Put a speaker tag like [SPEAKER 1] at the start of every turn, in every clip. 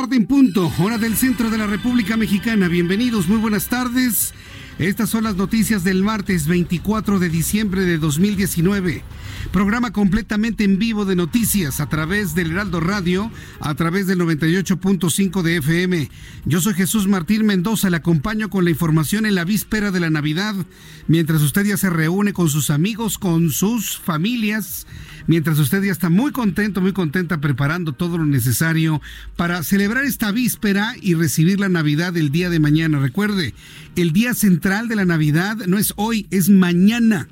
[SPEAKER 1] Tarde en punto, hora del centro de la República Mexicana. Bienvenidos, muy buenas tardes. Estas son las noticias del martes 24 de diciembre de 2019. Programa completamente en vivo de noticias a través del Heraldo Radio, a través del 98.5 de FM. Yo soy Jesús Martín Mendoza, le acompaño con la información en la víspera de la Navidad, mientras usted ya se reúne con sus amigos, con sus familias mientras usted ya está muy contento, muy contenta preparando todo lo necesario para celebrar esta víspera y recibir la Navidad el día de mañana. Recuerde, el día central de la Navidad no es hoy, es mañana.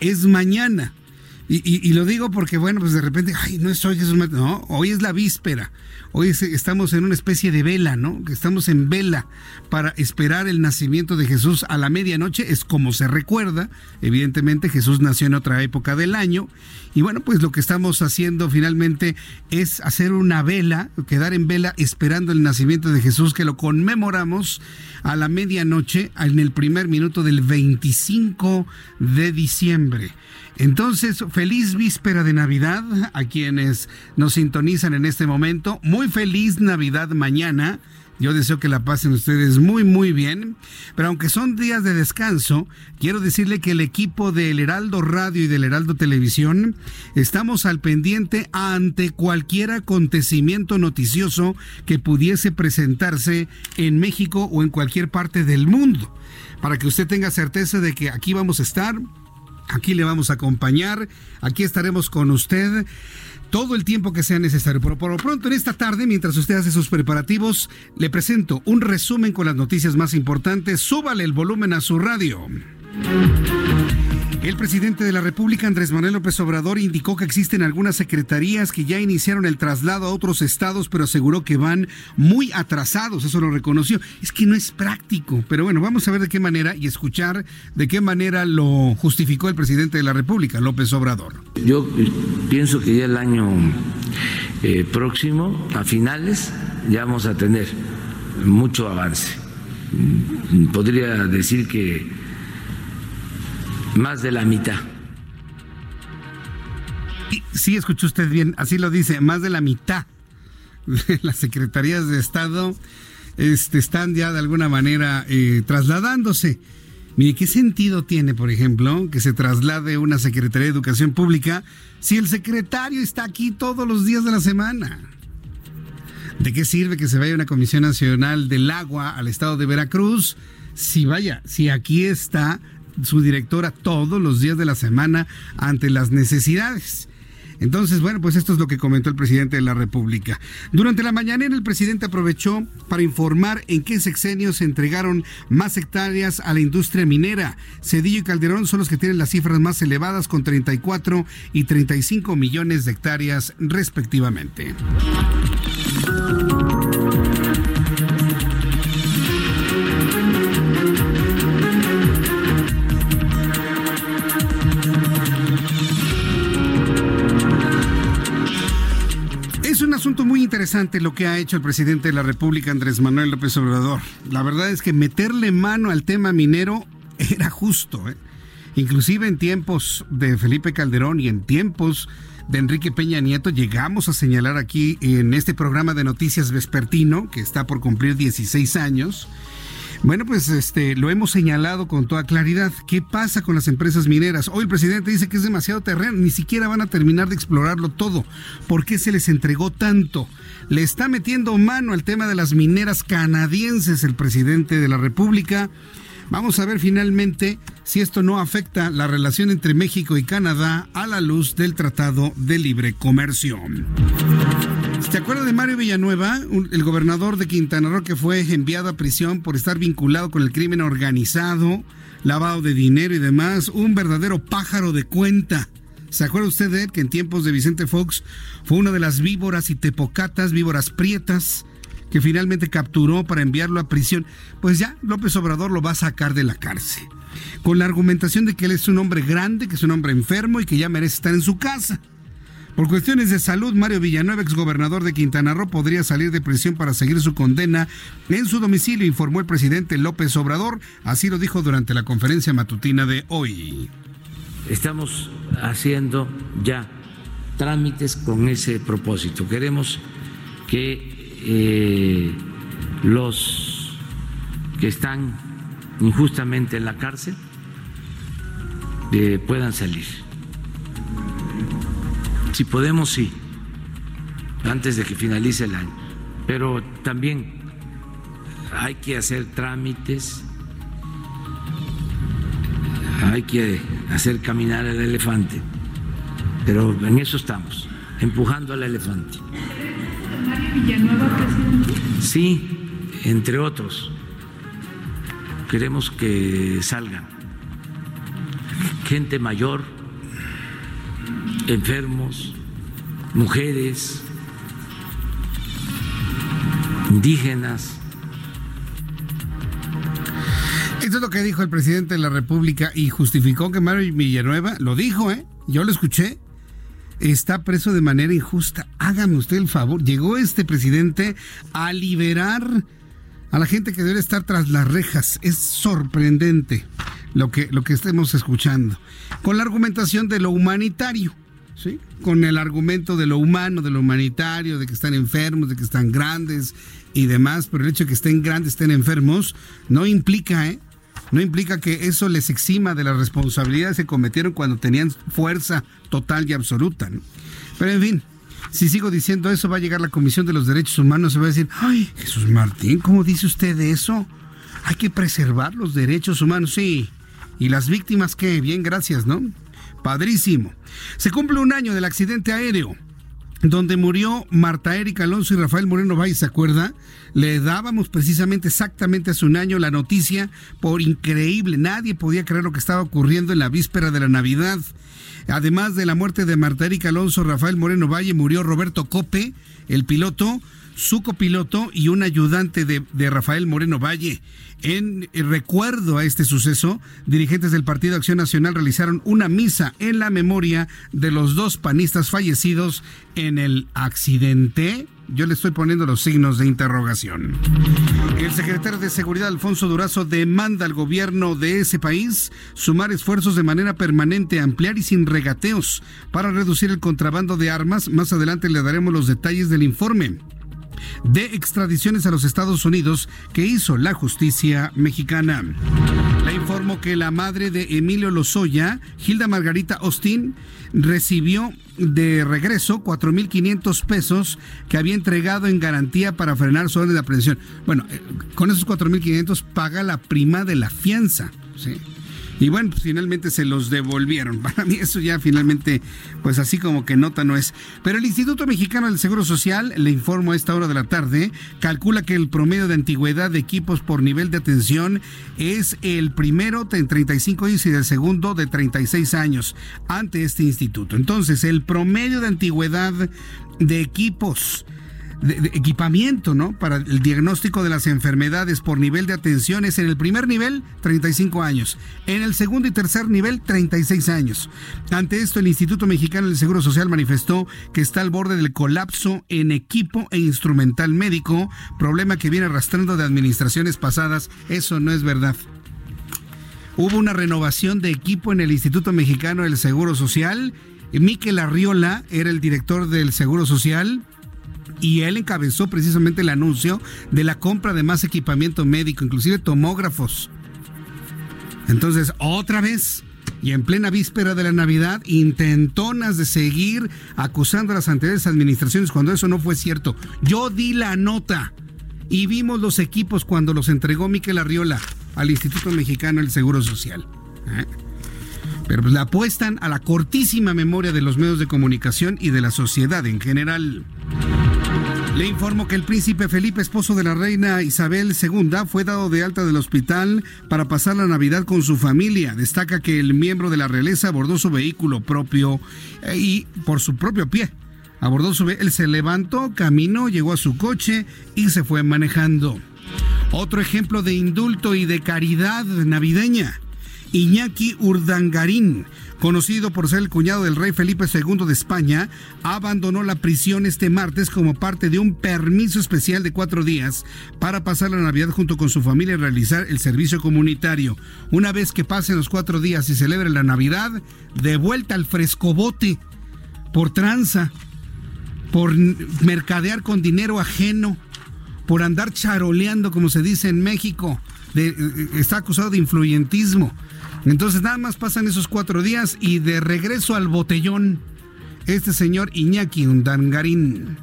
[SPEAKER 1] Es mañana. Y, lo digo porque, bueno, pues de repente, ay, no es hoy Jesús, no, hoy es la víspera. Hoy estamos en una especie de vela, ¿no? Estamos en vela para esperar el nacimiento de Jesús a la medianoche. Es como se recuerda. Evidentemente, Jesús nació en otra época del año. Y bueno, pues lo que estamos haciendo finalmente es hacer una vela, quedar en vela esperando el nacimiento de Jesús, que lo conmemoramos a la medianoche en el primer minuto del 25 de diciembre. Entonces, feliz víspera de Navidad a quienes nos sintonizan en este momento. Muy feliz Navidad mañana. Yo deseo que la pasen ustedes muy, muy bien. Pero aunque son días de descanso, quiero decirle que el equipo del Heraldo Radio y del Heraldo Televisión estamos al pendiente ante cualquier acontecimiento noticioso que pudiese presentarse en México o en cualquier parte del mundo. Para que usted tenga certeza de que aquí vamos a estar Aquí le vamos a acompañar, aquí estaremos con usted todo el tiempo que sea necesario. Pero por lo pronto, en esta tarde, mientras usted hace sus preparativos, le presento un resumen con las noticias más importantes. Súbale el volumen a su radio. El presidente de la República, Andrés Manuel López Obrador, indicó que existen algunas secretarías que ya iniciaron el traslado a otros estados, pero aseguró que van muy atrasados. Eso lo reconoció. Es que no es práctico. Pero bueno, vamos a ver de qué manera y escuchar de qué manera lo justificó el presidente de la República, López Obrador.
[SPEAKER 2] Yo pienso que ya el año eh, próximo, a finales, ya vamos a tener mucho avance. Podría decir que más de la mitad.
[SPEAKER 1] Sí, escuchó usted bien, así lo dice, más de la mitad de las secretarías de Estado este, están ya de alguna manera eh, trasladándose. Mire, ¿qué sentido tiene, por ejemplo, que se traslade una Secretaría de Educación Pública si el secretario está aquí todos los días de la semana? ¿De qué sirve que se vaya una Comisión Nacional del Agua al estado de Veracruz? Si vaya, si aquí está su directora todos los días de la semana ante las necesidades. Entonces, bueno, pues esto es lo que comentó el presidente de la República. Durante la mañana el presidente aprovechó para informar en qué sexenio se entregaron más hectáreas a la industria minera. Cedillo y Calderón son los que tienen las cifras más elevadas con 34 y 35 millones de hectáreas respectivamente. Asunto muy interesante lo que ha hecho el presidente de la República, Andrés Manuel López Obrador. La verdad es que meterle mano al tema minero era justo. ¿eh? Inclusive en tiempos de Felipe Calderón y en tiempos de Enrique Peña Nieto. Llegamos a señalar aquí en este programa de noticias vespertino, que está por cumplir 16 años. Bueno, pues este lo hemos señalado con toda claridad. ¿Qué pasa con las empresas mineras? Hoy el presidente dice que es demasiado terreno, ni siquiera van a terminar de explorarlo todo. ¿Por qué se les entregó tanto? Le está metiendo mano al tema de las mineras canadienses el presidente de la República. Vamos a ver finalmente si esto no afecta la relación entre México y Canadá a la luz del Tratado de Libre Comercio. ¿Se acuerda de Mario Villanueva, el gobernador de Quintana Roo que fue enviado a prisión por estar vinculado con el crimen organizado, lavado de dinero y demás? Un verdadero pájaro de cuenta. ¿Se acuerda usted de él que en tiempos de Vicente Fox fue una de las víboras y tepocatas, víboras prietas, que finalmente capturó para enviarlo a prisión, pues ya López Obrador lo va a sacar de la cárcel. Con la argumentación de que él es un hombre grande, que es un hombre enfermo y que ya merece estar en su casa. Por cuestiones de salud, Mario Villanueva, exgobernador de Quintana Roo, podría salir de prisión para seguir su condena en su domicilio, informó el presidente López Obrador. Así lo dijo durante la conferencia matutina de hoy.
[SPEAKER 2] Estamos haciendo ya trámites con ese propósito. Queremos que eh, los que están injustamente en la cárcel eh, puedan salir. Si podemos, sí, antes de que finalice el año. Pero también hay que hacer trámites, hay que hacer caminar al elefante. Pero en eso estamos, empujando al elefante. Sí, entre otros. Queremos que salgan gente mayor, enfermos, mujeres, indígenas.
[SPEAKER 1] Esto es lo que dijo el presidente de la República y justificó que Mario Villanueva lo dijo, ¿eh? Yo lo escuché está preso de manera injusta. Hágame usted el favor. Llegó este presidente a liberar a la gente que debe estar tras las rejas. Es sorprendente lo que, lo que estemos escuchando. Con la argumentación de lo humanitario. Con el argumento de lo humano, de lo humanitario, de que están enfermos, de que están grandes y demás, pero el hecho de que estén grandes, estén enfermos, no implica, ¿eh? no implica que eso les exima de las responsabilidades que cometieron cuando tenían fuerza total y absoluta. Pero en fin, si sigo diciendo eso, va a llegar la Comisión de los Derechos Humanos y va a decir, ay, Jesús Martín, ¿cómo dice usted eso? Hay que preservar los derechos humanos, sí. ¿Y las víctimas qué? Bien, gracias, ¿no? Padrísimo. Se cumple un año del accidente aéreo donde murió Marta Erika Alonso y Rafael Moreno Valle, ¿se acuerda? Le dábamos precisamente exactamente hace un año la noticia por increíble. Nadie podía creer lo que estaba ocurriendo en la víspera de la Navidad. Además de la muerte de Marta Erika Alonso, Rafael Moreno Valle, murió Roberto Cope, el piloto, su copiloto y un ayudante de, Rafael Moreno Valle. En recuerdo a este suceso, dirigentes del Partido Acción Nacional realizaron una misa en la memoria de los dos panistas fallecidos en el accidente. Yo le estoy poniendo los signos de interrogación. El secretario de Seguridad, Alfonso Durazo, demanda al gobierno de ese país sumar esfuerzos de manera permanente, ampliar y sin regateos para reducir el contrabando de armas. Más adelante le daremos los detalles del informe de extradiciones a los Estados Unidos que hizo la justicia mexicana. Le informo que la madre de Emilio Lozoya, Hilda Margarita Austin, recibió de regreso 4.500 pesos que había entregado en garantía para frenar su orden de aprehensión. Bueno, eh, con esos 4.500 paga la prima de la fianza. ¿sí? Y bueno, pues finalmente se los devolvieron. Para mí eso ya finalmente, pues así como que nota no es. Pero el Instituto Mexicano del Seguro Social, le informo a esta hora de la tarde, calcula que el promedio de antigüedad de equipos por nivel de atención es el primero de 35 años y el segundo de 36 años ante este instituto. Entonces, el promedio de antigüedad de equipos equipamiento, ¿no? Para el diagnóstico de las enfermedades por nivel de atención es en el primer nivel 35 años, en el segundo y tercer nivel 36 años. Ante esto, el Instituto Mexicano del Seguro Social manifestó que está al borde del colapso en equipo e instrumental médico, problema que viene arrastrando de administraciones pasadas. Eso no es verdad. Hubo una renovación de equipo en el Instituto Mexicano del Seguro Social Miquel Arriola era el director del Seguro Social y él encabezó precisamente el anuncio de la compra de más equipamiento médico, inclusive tomógrafos. Entonces, otra vez, y en plena víspera de la Navidad, intentonas de seguir acusando a las anteriores administraciones cuando eso no fue cierto. Yo di la nota y vimos los equipos cuando los entregó Miquel Arriola al Instituto Mexicano del Seguro Social. ¿eh? Pero pues, le apuestan a la cortísima memoria de los medios de comunicación y de la sociedad en general. Le informo que el príncipe Felipe, esposo de la reina Isabel II, fue dado de alta del hospital para pasar la Navidad con su familia. Destaca que el miembro de la realeza abordó su vehículo propio eh, y por su propio pie. Abordó su él se levantó, caminó, llegó a su coche y se fue manejando. Otro ejemplo de indulto y de caridad navideña. Iñaki Urdangarín, conocido por ser el cuñado del rey Felipe II de España, abandonó la prisión este martes como parte de un permiso especial de cuatro días para pasar la Navidad junto con su familia y realizar el servicio comunitario. Una vez que pasen los cuatro días y celebre la Navidad, de vuelta al frescobote por tranza, por mercadear con dinero ajeno, por andar charoleando, como se dice en México. Eh, eh, está acusado de influyentismo. Entonces nada más pasan esos cuatro días y de regreso al botellón, este señor Iñaki Undangarín.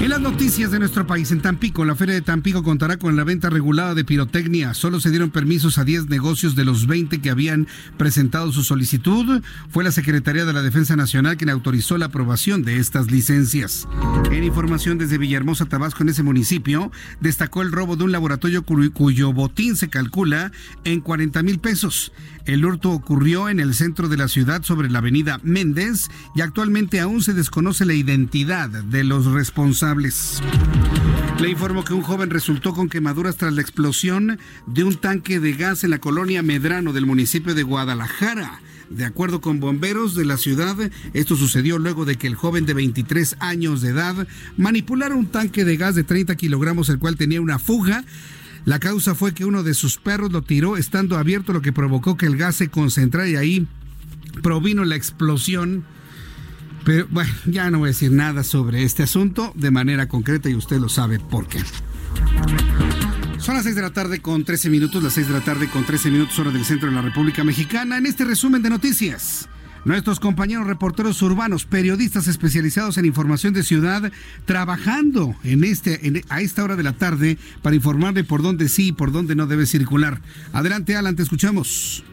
[SPEAKER 1] En las noticias de nuestro país, en Tampico, la Feria de Tampico contará con la venta regulada de pirotecnia. Solo se dieron permisos a 10 negocios de los 20 que habían presentado su solicitud. Fue la Secretaría de la Defensa Nacional quien autorizó la aprobación de estas licencias. En información desde Villahermosa, Tabasco, en ese municipio, destacó el robo de un laboratorio cuyo botín se calcula en 40 mil pesos. El hurto ocurrió en el centro de la ciudad sobre la avenida Méndez y actualmente aún se desconoce la identidad de los responsables. Le informo que un joven resultó con quemaduras tras la explosión de un tanque de gas en la colonia Medrano del municipio de Guadalajara. De acuerdo con bomberos de la ciudad, esto sucedió luego de que el joven de 23 años de edad manipulara un tanque de gas de 30 kilogramos, el cual tenía una fuga la causa fue que uno de sus perros lo tiró estando abierto, lo que provocó que el gas se concentrara y ahí provino la explosión. Pero bueno, ya no voy a decir nada sobre este asunto de manera concreta y usted lo sabe por qué. Son las 6 de la tarde con 13 minutos, las 6 de la tarde con 13 minutos hora del centro de la República Mexicana. En este resumen de noticias. Nuestros compañeros reporteros urbanos, periodistas especializados en información de ciudad, trabajando en este, a esta hora de la tarde para informarle por dónde sí y por dónde no debe circular. Adelante, Alan, te escuchamos.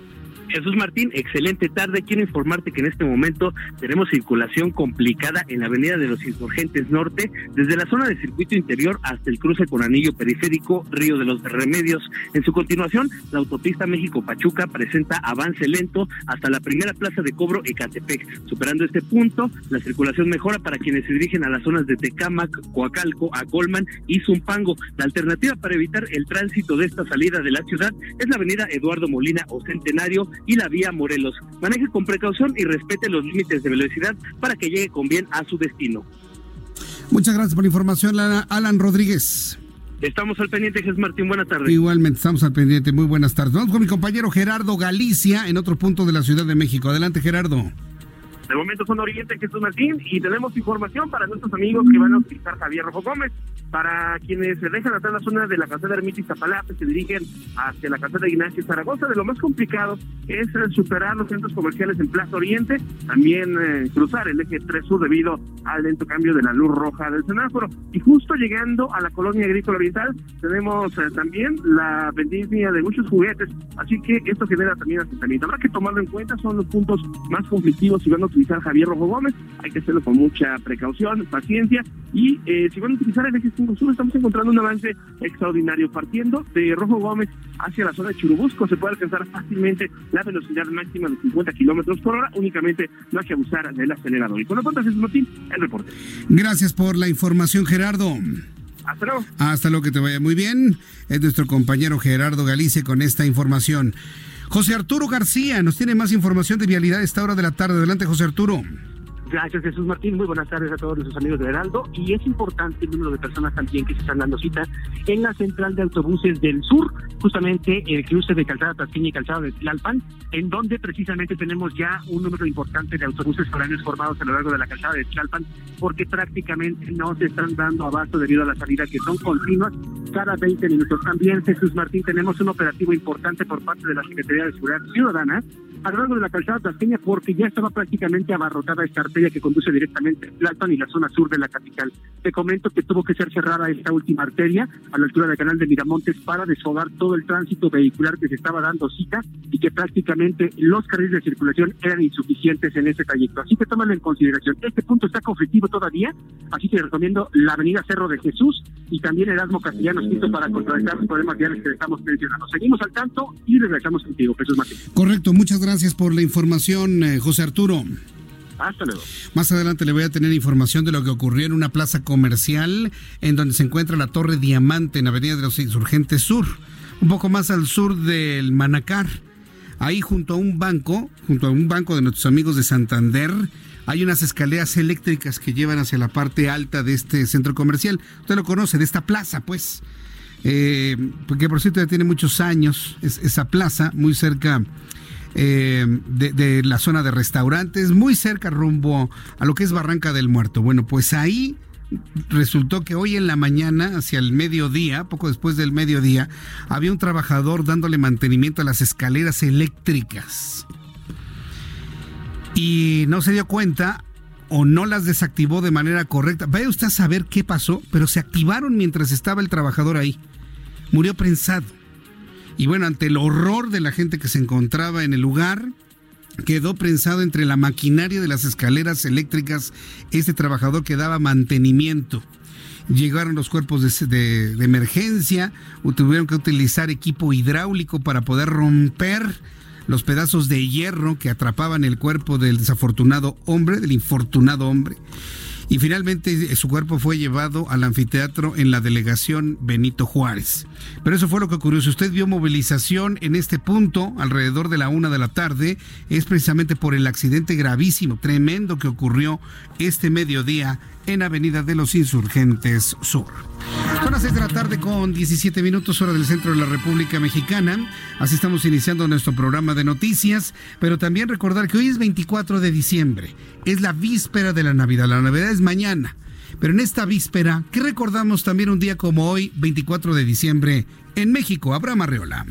[SPEAKER 3] Jesús Martín, excelente tarde. Quiero informarte que en este momento tenemos circulación complicada en la Avenida de los Insurgentes Norte, desde la zona de circuito interior hasta el cruce con anillo periférico Río de los Remedios. En su continuación, la autopista México-Pachuca presenta avance lento hasta la primera plaza de cobro Ecatepec. Superando este punto, la circulación mejora para quienes se dirigen a las zonas de Tecámac, Coacalco, Acolman y Zumpango. La alternativa para evitar el tránsito de esta salida de la ciudad es la avenida Eduardo Molina o Centenario y la vía Morelos. Maneje con precaución y respete los límites de velocidad para que llegue con bien a su destino.
[SPEAKER 1] Muchas gracias por la información, Alan Rodríguez.
[SPEAKER 3] Estamos al pendiente, Jesús Martín. Buenas tardes.
[SPEAKER 1] Igualmente, estamos al pendiente. Muy buenas tardes. Vamos con mi compañero Gerardo Galicia en otro punto de la Ciudad de México. Adelante, Gerardo.
[SPEAKER 4] De momento son Oriente Jesús Martín y tenemos información para nuestros amigos que van a utilizar Javier Rojo Gómez. Para quienes se dejan atrás la zona de la calzada Ermita Iztapalapa, se dirigen hacia la calzada Ignacio Zaragoza, de lo más complicado es eh, superar los centros comerciales en Plaza Oriente, también eh, cruzar el eje 3 sur debido al lento cambio de la luz roja del semáforo. Y justo llegando a la colonia agrícola oriental, tenemos eh, también la vendimia de muchos juguetes, así que esto genera también asentamiento. Habrá que tomarlo en cuenta, son los puntos más conflictivos si van a utilizar Javier Rojo Gómez, hay que hacerlo con mucha precaución, paciencia, y si van a utilizar el eje estamos encontrando un avance extraordinario. Partiendo de Rojo Gómez hacia la zona de Churubusco, se puede alcanzar fácilmente la velocidad máxima de 50 kilómetros por hora. Únicamente no hay que abusar del acelerador. Y con lo tanto, es Martín, el reporte.
[SPEAKER 1] Gracias por la información, Gerardo.
[SPEAKER 4] Hasta luego.
[SPEAKER 1] Hasta luego, que te vaya muy bien. Es nuestro compañero Gerardo Galicia con esta información. José Arturo García nos tiene más información de vialidad a esta hora de la tarde. Adelante, José Arturo.
[SPEAKER 5] Gracias, Jesús Martín. Muy buenas tardes a todos nuestros amigos de Heraldo. Y es importante el número de personas también que se están dando cita en la central de autobuses del sur, justamente el cruce de Calzada Tasqueña y Calzada de Tlalpan, en donde precisamente tenemos ya un número importante de autobuses foráneos formados a lo largo de la Calzada de Tlalpan, porque prácticamente no se están dando abasto debido a la salida que son continuas cada 20 minutos. También, Jesús Martín, tenemos un operativo importante por parte de la Secretaría de Seguridad Ciudadana a lo largo de la calzada tasqueña porque ya estaba prácticamente abarrotada esta arteria que conduce directamente a Tlalpan y la zona sur de la capital. Te comento que tuvo que ser cerrada esta última arteria a la altura del canal de Miramontes para desfogar todo el tránsito vehicular que se estaba dando cita y que prácticamente los carriles de circulación eran insuficientes en ese trayecto. Así que tómalo en consideración. Este punto está conflictivo todavía, así que recomiendo la avenida Cerro de Jesús y también Erasmo Castellanos Quinto para contrarrestar los problemas viales que estamos mencionando. Seguimos al tanto y regresamos contigo, Jesús Martín.
[SPEAKER 1] Correcto, muchas gracias gracias por la información, eh, José Arturo.
[SPEAKER 5] Hasta luego.
[SPEAKER 1] Más adelante le voy a tener información de lo que ocurrió en una plaza comercial en donde se encuentra la Torre Diamante en Avenida de los Insurgentes Sur, un poco más al sur del Manacar. Ahí junto a un banco, junto a un banco de nuestros amigos de Santander, hay unas escaleras eléctricas que llevan hacia la parte alta de este centro comercial. Usted lo conoce, de esta plaza, pues. Eh, porque por cierto ya tiene muchos años esa plaza, muy cerca eh, de, la zona de restaurantes, muy cerca rumbo a lo que es Barranca del Muerto. Bueno, pues ahí resultó que hoy en la mañana, hacia el mediodía, poco después del mediodía, había un trabajador dándole mantenimiento a las escaleras eléctricas. Y no se dio cuenta o no las desactivó de manera correcta. Vaya usted a saber qué pasó, pero se activaron mientras estaba el trabajador ahí. Murió prensado. Y bueno, ante el horror de la gente que se encontraba en el lugar, quedó prensado entre la maquinaria de las escaleras eléctricas este trabajador que daba mantenimiento. Llegaron los cuerpos de, emergencia, tuvieron que utilizar equipo hidráulico para poder romper los pedazos de hierro que atrapaban el cuerpo del desafortunado hombre, del infortunado hombre y finalmente eh, su cuerpo fue llevado al anfiteatro en la delegación Benito Juárez. Pero eso fue lo que ocurrió. Si usted vio movilización en este punto alrededor de la una de la tarde, es precisamente por el accidente gravísimo, tremendo que ocurrió este mediodía en Avenida de los Insurgentes Sur. Son las 6 de la tarde con 17 minutos hora del centro de la República Mexicana. Así estamos iniciando nuestro programa de noticias, pero también recordar que hoy es 24 de diciembre, es la víspera de la Navidad, la Navidad es mañana. Pero en esta víspera, ¿qué recordamos también un día como hoy, 24 de diciembre, en México? Abraham Arreola.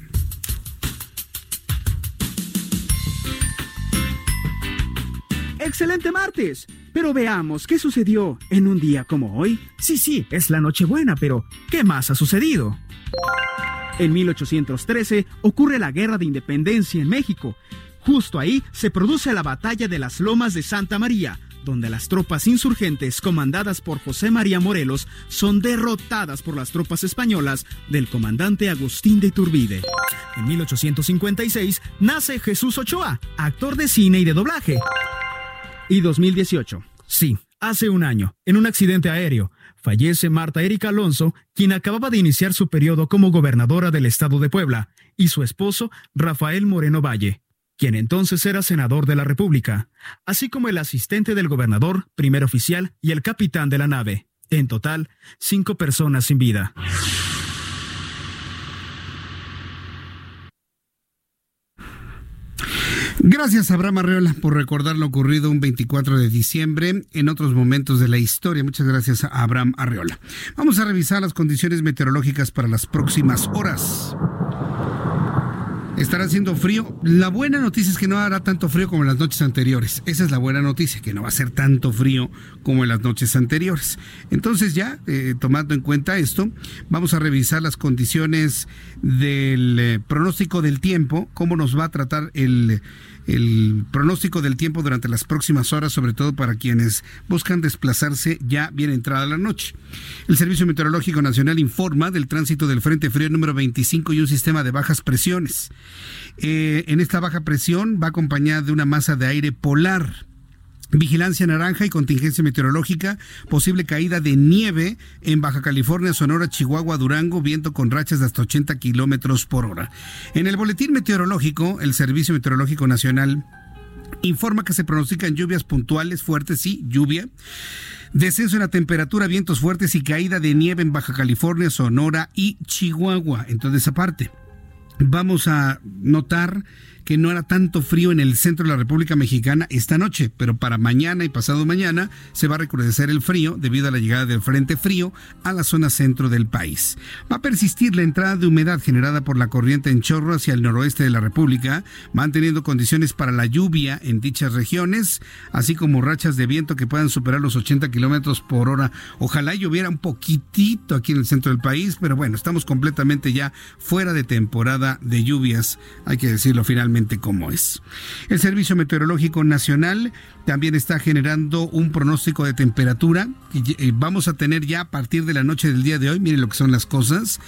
[SPEAKER 6] Excelente martes. Pero veamos qué sucedió en un día como hoy. Sí, sí, es la Nochebuena, pero ¿qué más ha sucedido? En 1813 ocurre la Guerra de Independencia en México. Justo ahí se produce la batalla de las Lomas de Santa María, donde las tropas insurgentes comandadas por José María Morelos son derrotadas por las tropas españolas del comandante Agustín de Iturbide. En 1856 nace Jesús Ochoa, actor de cine y de doblaje y 2018. Sí, hace un año, en un accidente aéreo, fallece Marta Erika Alonso, quien acababa de iniciar su periodo como gobernadora del estado de Puebla, y su esposo, Rafael Moreno Valle, quien entonces era senador de la República, así como el asistente del gobernador, primer oficial y el capitán de la nave. En total, cinco personas sin vida.
[SPEAKER 1] Gracias, Abraham Arreola, por recordar lo ocurrido un 24 de diciembre en otros momentos de la historia. Muchas gracias a Abraham Arreola. Vamos a revisar las condiciones meteorológicas para las próximas horas. Estará haciendo frío. La buena noticia es que no hará tanto frío como en las noches anteriores. Esa es la buena noticia, que no va a ser tanto frío como en las noches anteriores. Entonces ya, eh, tomando en cuenta esto, vamos a revisar las condiciones del eh, pronóstico del tiempo, cómo nos va a tratar el el pronóstico del tiempo durante las próximas horas, sobre todo para quienes buscan desplazarse ya bien entrada la noche. El Servicio Meteorológico Nacional informa del tránsito del Frente Frío número 25 y un sistema de bajas presiones. Eh, en esta baja presión va acompañada de una masa de aire polar Vigilancia naranja y contingencia meteorológica, posible caída de nieve en Baja California, Sonora, Chihuahua, Durango, viento con rachas de hasta 80 kilómetros por hora. En el boletín meteorológico, el Servicio Meteorológico Nacional informa que se pronostican lluvias puntuales fuertes, sí, lluvia. Descenso en la temperatura, vientos fuertes y caída de nieve en Baja California, Sonora y Chihuahua. Entonces, aparte, vamos a notar que no era tanto frío en el centro de la República Mexicana esta noche, pero para mañana y pasado mañana se va a recrudecer el frío debido a la llegada del frente frío a la zona centro del país. Va a persistir la entrada de humedad generada por la corriente en chorro hacia el noroeste de la República, manteniendo condiciones para la lluvia en dichas regiones, así como rachas de viento que puedan superar los 80 kilómetros por hora. Ojalá lloviera un poquitito aquí en el centro del país, pero bueno, estamos completamente ya fuera de temporada de lluvias, hay que decirlo finalmente como es. El Servicio Meteorológico Nacional también está generando un pronóstico de temperatura y eh, vamos a tener ya a partir de la noche del día de hoy, miren lo que son las cosas,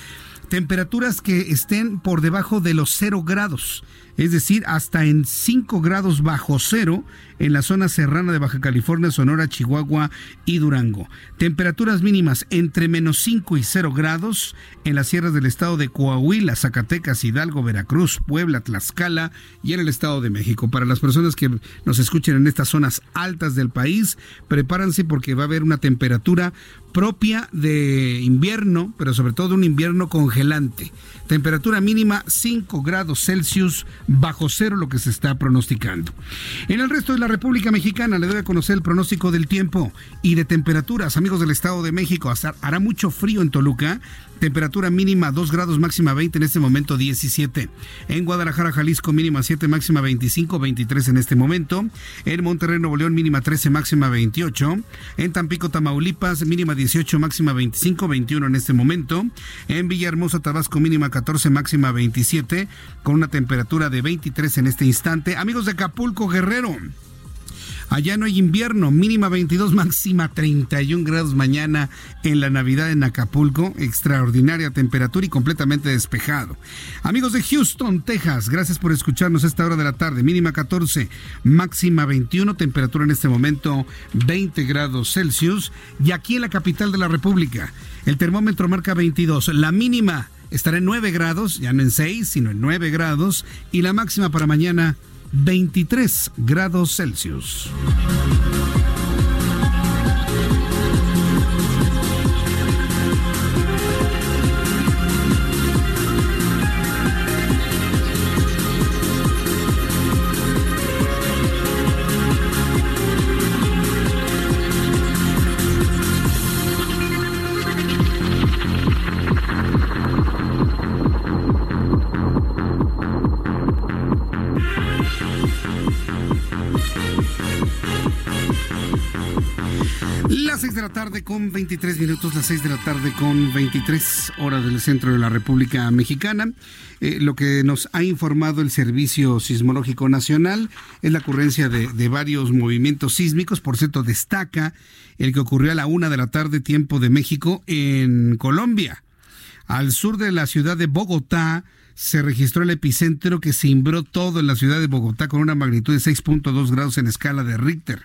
[SPEAKER 1] temperaturas que estén por debajo de los 0 grados es decir, hasta en 5 grados bajo cero en la zona serrana de Baja California, Sonora, Chihuahua y Durango. Temperaturas mínimas entre menos 5 y 0 grados en las sierras del estado de Coahuila, Zacatecas, Hidalgo, Veracruz, Puebla, Tlaxcala y en el estado de México. Para las personas que nos escuchen en estas zonas altas del país, prepárense porque va a haber una temperatura propia de invierno, pero sobre todo un invierno congelante. Temperatura mínima 5 grados Celsius bajo cero lo que se está pronosticando. En el resto de la República Mexicana le doy a conocer el pronóstico del tiempo y de temperaturas. Amigos del Estado de México, hará mucho frío en Toluca Temperatura mínima 2 grados, máxima 20, en este momento 17. En Guadalajara, Jalisco, mínima 7, máxima 25, 23 en este momento. En Monterrey, Nuevo León, mínima 13, máxima 28. En Tampico, Tamaulipas, mínima 18, máxima 25, 21 en este momento. En Villahermosa, Tabasco, mínima 14, máxima 27, con una temperatura de 23 en este instante. Amigos de Acapulco, Guerrero. Allá no hay invierno, mínima 22, máxima 31 grados mañana en la Navidad en Acapulco. Extraordinaria temperatura y completamente despejado. Amigos de Houston, Texas, gracias por escucharnos a esta hora de la tarde. Mínima 14, máxima 21, temperatura en este momento 20 grados Celsius. Y aquí en la capital de la República, el termómetro marca 22. La mínima estará en 9 grados, ya no en 6, sino en 9 grados. Y la máxima para mañana 23 grados Celsius. De la tarde con 23 minutos, las 6 de la tarde con 23 horas del centro de la República Mexicana. Eh, lo que nos ha informado el Servicio Sismológico Nacional es la ocurrencia de, de, varios movimientos sísmicos. Por cierto, destaca el que ocurrió a la una de la tarde, tiempo de México, en Colombia. Al sur de la ciudad de Bogotá, se registró el epicentro que cimbró todo en la ciudad de Bogotá con una magnitud de 6.2 grados en escala de Richter.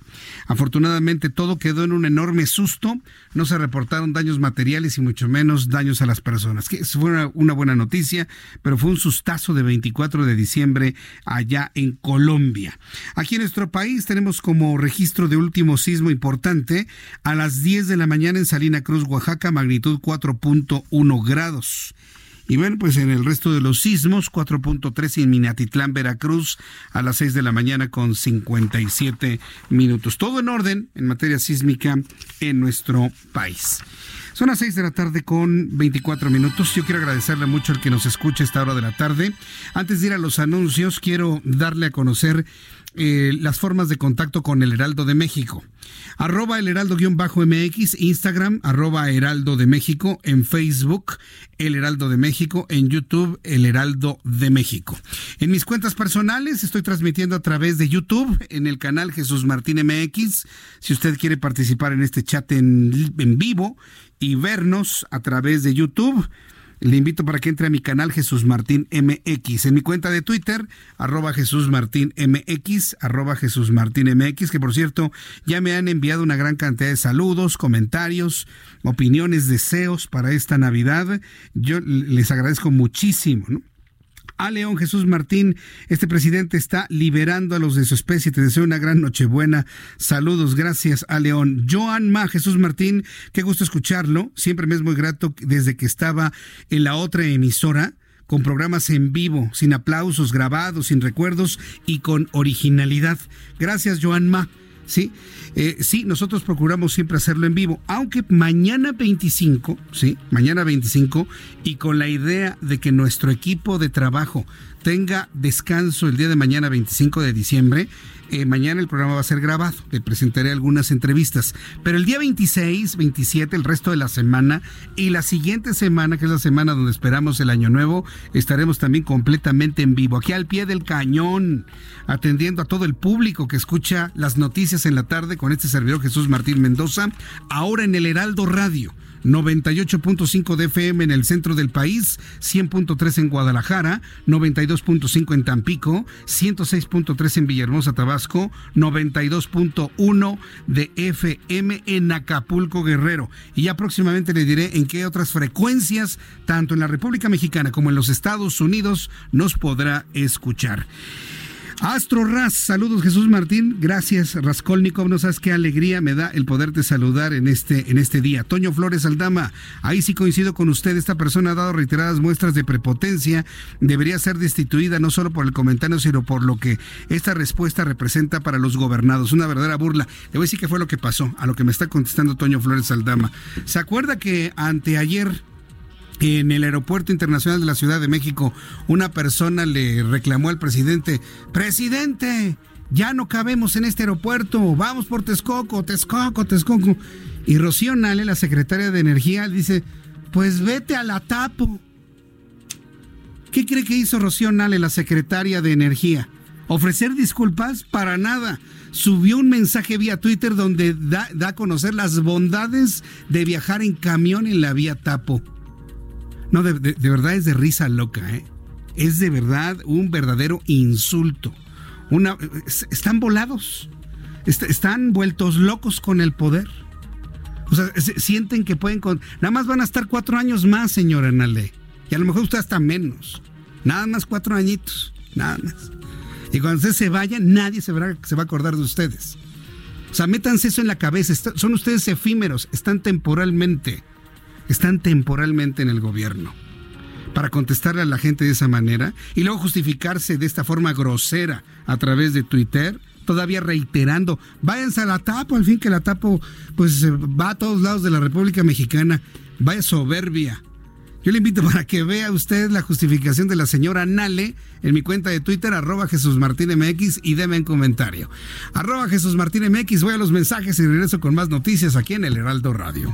[SPEAKER 1] Afortunadamente todo quedó en un enorme susto, no se reportaron daños materiales y mucho menos daños a las personas. Que fue una, una buena noticia, pero fue un sustazo de 24 de diciembre allá en Colombia. Aquí en nuestro país tenemos como registro de último sismo importante a las 10 de la mañana en Salina Cruz, Oaxaca, magnitud 4.1 grados. Y bueno, pues en el resto de los sismos, 4.3 en Minatitlán, Veracruz, a las 6 de la mañana con 57 minutos. Todo en orden en materia sísmica en nuestro país. Son las 6 de la tarde con 24 minutos. Yo quiero agradecerle mucho al que nos escucha a esta hora de la tarde. Antes de ir a los anuncios, quiero darle a conocer eh, las formas de contacto con el Heraldo de México. Arroba el Heraldo-MX, Instagram, arroba Heraldo de México, en Facebook, El Heraldo de México, en YouTube, El Heraldo de México. En mis cuentas personales estoy transmitiendo a través de YouTube, en el canal Jesús Martín MX. Si usted quiere participar en este chat en vivo y vernos a través de YouTube, le invito para que entre a mi canal Jesús Martín MX. En mi cuenta de Twitter, arroba Jesús Martín MX, arroba Jesús Martín MX, que por cierto ya me han enviado una gran cantidad de saludos, comentarios, opiniones, deseos para esta Navidad. Yo les agradezco muchísimo. A León Jesús Martín, este presidente está liberando a los de su especie. Te deseo una gran nochebuena. Saludos, gracias a León. Joan Ma Jesús Martín, qué gusto escucharlo. Siempre me es muy grato desde que estaba en la otra emisora con programas en vivo, sin aplausos, grabados, sin recuerdos y con originalidad. Gracias, Joan Ma. Sí, eh, sí, nosotros procuramos siempre hacerlo en vivo, aunque mañana 25, sí, mañana 25, y con la idea de que nuestro equipo de trabajo tenga descanso el día de mañana 25 de diciembre, eh, mañana el programa va a ser grabado, le presentaré algunas entrevistas, pero el día 26, 27, el resto de la semana y la siguiente semana, que es la semana donde esperamos el año nuevo, estaremos también completamente en vivo, aquí al pie del cañón, atendiendo a todo el público que escucha las noticias en la tarde con este servidor Jesús Martín Mendoza, ahora en el Heraldo Radio 98.5 de FM en el centro del país, 100.3 en Guadalajara, 92.5 en Tampico, 106.3 en Villahermosa, Tabasco, 92.1 de FM en Acapulco, Guerrero. Y ya próximamente le diré en qué otras frecuencias, tanto en la República Mexicana como en los Estados Unidos, nos podrá escuchar. Astro Raz, saludos Jesús Martín, gracias Raskolnikov, no sabes qué alegría me da el poderte saludar en este, en este día. Toño Flores Aldama, ahí sí coincido con usted, esta persona ha dado reiteradas muestras de prepotencia, debería ser destituida no solo por el comentario, sino por lo que esta respuesta representa para los gobernados, una verdadera burla. Le voy a decir qué fue lo que pasó, a lo que me está contestando Toño Flores Aldama. ¿Se acuerda que anteayer en el Aeropuerto Internacional de la Ciudad de México, una persona le reclamó al presidente, presidente, ya no cabemos en este aeropuerto, vamos por Texcoco, Texcoco, Texcoco. Y Rocío Nale, la secretaria de Energía, dice, pues vete a la tapo. ¿Qué cree que hizo Rocío Nale, la secretaria de Energía? ¿Ofrecer disculpas? Para nada. Subió un mensaje vía Twitter donde da, da a conocer las bondades de viajar en camión en la vía Tapo. No, de, verdad es de risa loca, ¿eh? Es de verdad un verdadero insulto. Una, están volados. están vueltos locos con el poder. O sea, sienten que pueden... Con, nada más van a estar cuatro años más, señora Nale. Y a lo mejor usted hasta menos. Nada más cuatro añitos. Nada más. Y cuando ustedes se vayan, nadie se, se va a acordar de ustedes. O sea, métanse eso en la cabeza. son ustedes efímeros. Están temporalmente están temporalmente en el gobierno. Para contestarle a la gente de esa manera y luego justificarse de esta forma grosera a través de Twitter, todavía reiterando, váyanse a la tapo, al fin que la tapo pues va a todos lados de la República Mexicana, vaya soberbia. Yo le invito para que vea usted la justificación de la señora Nale en mi cuenta de Twitter, arroba Jesús Martín MX, y deme un comentario. Arroba Jesús Martín MX, voy a los mensajes y regreso con más noticias aquí en el Heraldo Radio.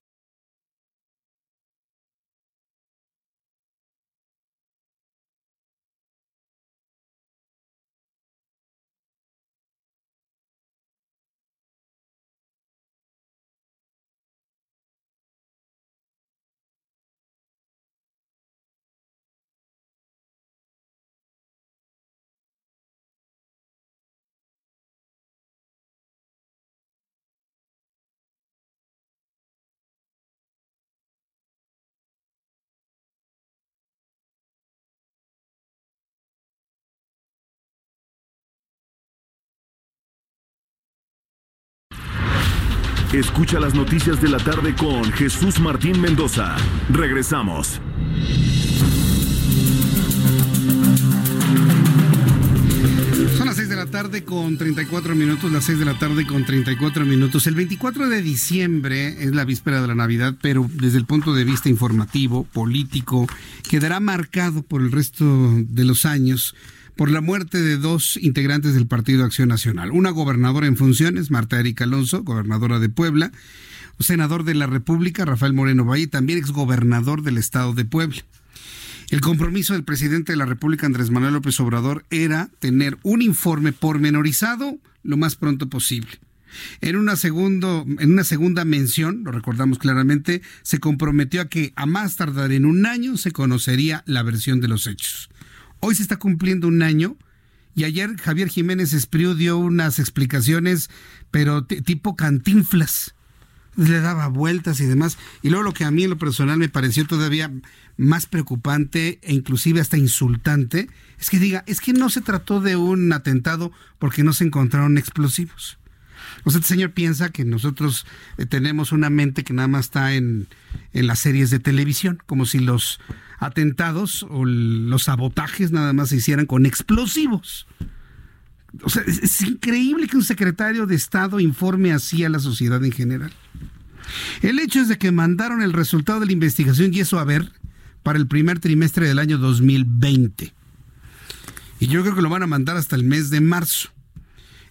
[SPEAKER 7] Escucha las noticias de la tarde con Jesús Martín Mendoza. Regresamos.
[SPEAKER 1] Son las 6 de la tarde con 34 minutos, las 6 de la tarde con 34 minutos. El 24 de diciembre es la víspera de la Navidad, pero desde el punto de vista informativo, político, quedará marcado por el resto de los años por la muerte de dos integrantes del Partido Acción Nacional. Una gobernadora en funciones, Marta Erika Alonso, gobernadora de Puebla, senador de la República, Rafael Moreno Valle, también exgobernador del Estado de Puebla. El compromiso del presidente de la República, Andrés Manuel López Obrador, era tener un informe pormenorizado lo más pronto posible. En una, en una segunda mención, lo recordamos claramente, se comprometió a que a más tardar en un año se conocería la versión de los hechos. Hoy se está cumpliendo un año y ayer Javier Jiménez Espriu dio unas explicaciones, pero tipo cantinflas. Le daba vueltas y demás. Y luego lo que a mí en lo personal me pareció todavía más preocupante e inclusive hasta insultante, es que diga, es que no se trató de un atentado porque no se encontraron explosivos. Sea, este señor piensa que nosotros eh, tenemos una mente que nada más está en, en las series de televisión, como si los atentados o los sabotajes nada más se hicieran con explosivos. O sea, es, increíble que un secretario de Estado informe así a la sociedad en general. El hecho es de que mandaron el resultado de la investigación y eso a ver para el primer trimestre del año 2020. Y yo creo que lo van a mandar hasta el mes de marzo.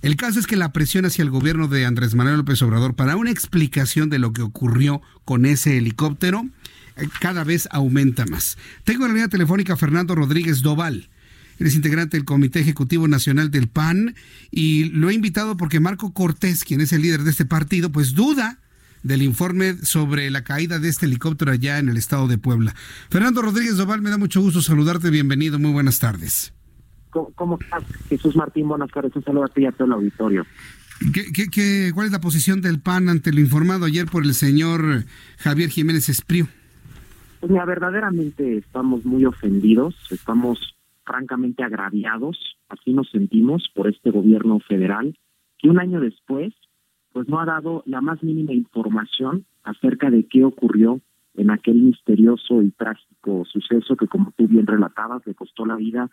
[SPEAKER 1] El caso es que la presión hacia el gobierno de Andrés Manuel López Obrador para una explicación de lo que ocurrió con ese helicóptero eh, cada vez aumenta más. Tengo en la línea telefónica a Fernando Rodríguez Doval. Eres integrante del Comité Ejecutivo Nacional del PAN y lo he invitado porque Marco Cortés, quien es el líder de este partido, pues duda del informe sobre la caída de este helicóptero allá en el estado de Puebla. Fernando Rodríguez Doval, me da mucho gusto saludarte. Bienvenido, muy buenas tardes.
[SPEAKER 8] ¿Cómo, estás? Jesús Martín, buenas tardes. Un saludo a ti y a todo el auditorio.
[SPEAKER 1] ¿Qué, cuál es la posición del PAN ante lo informado ayer por el señor Javier Jiménez Espriu?
[SPEAKER 8] Pues mira, verdaderamente estamos muy ofendidos, estamos francamente agraviados, así nos sentimos por este gobierno federal, que un año después, pues no ha dado la más mínima información acerca de qué ocurrió en aquel misterioso y trágico suceso que, como tú bien relatabas, le costó la vida